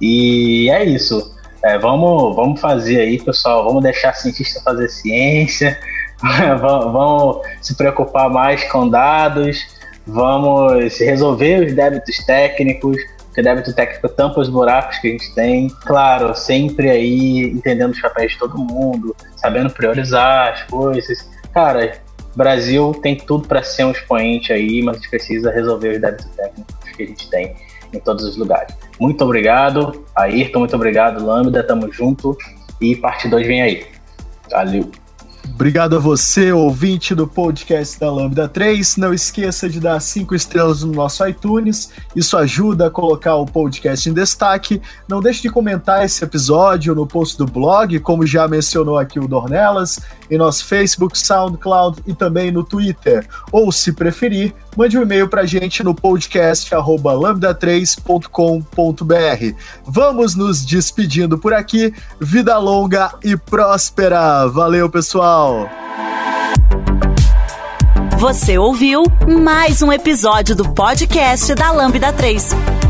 E é isso. É, vamos, vamos fazer aí, pessoal. Vamos deixar cientista fazer ciência. vamos se preocupar mais com dados. Vamos resolver os débitos técnicos porque débito técnico tampa os buracos que a gente tem. Claro, sempre aí entendendo os papéis de todo mundo, sabendo priorizar as coisas. Cara, Brasil tem tudo para ser um expoente aí, mas a gente precisa resolver os débitos técnicos que a gente tem em todos os lugares. Muito obrigado, Ayrton, muito obrigado, Lambda, tamo junto e parte 2 vem aí. Valeu! Obrigado a você, ouvinte do podcast da Lambda 3. Não esqueça de dar cinco estrelas no nosso iTunes. Isso ajuda a colocar o podcast em destaque. Não deixe de comentar esse episódio no post do blog, como já mencionou aqui o Dornelas, em nosso Facebook, SoundCloud e também no Twitter. Ou, se preferir, mande um e-mail para a gente no podcast lambda3.com.br. Vamos nos despedindo por aqui. Vida longa e próspera. Valeu, pessoal! Você ouviu mais um episódio do podcast da Lambda 3.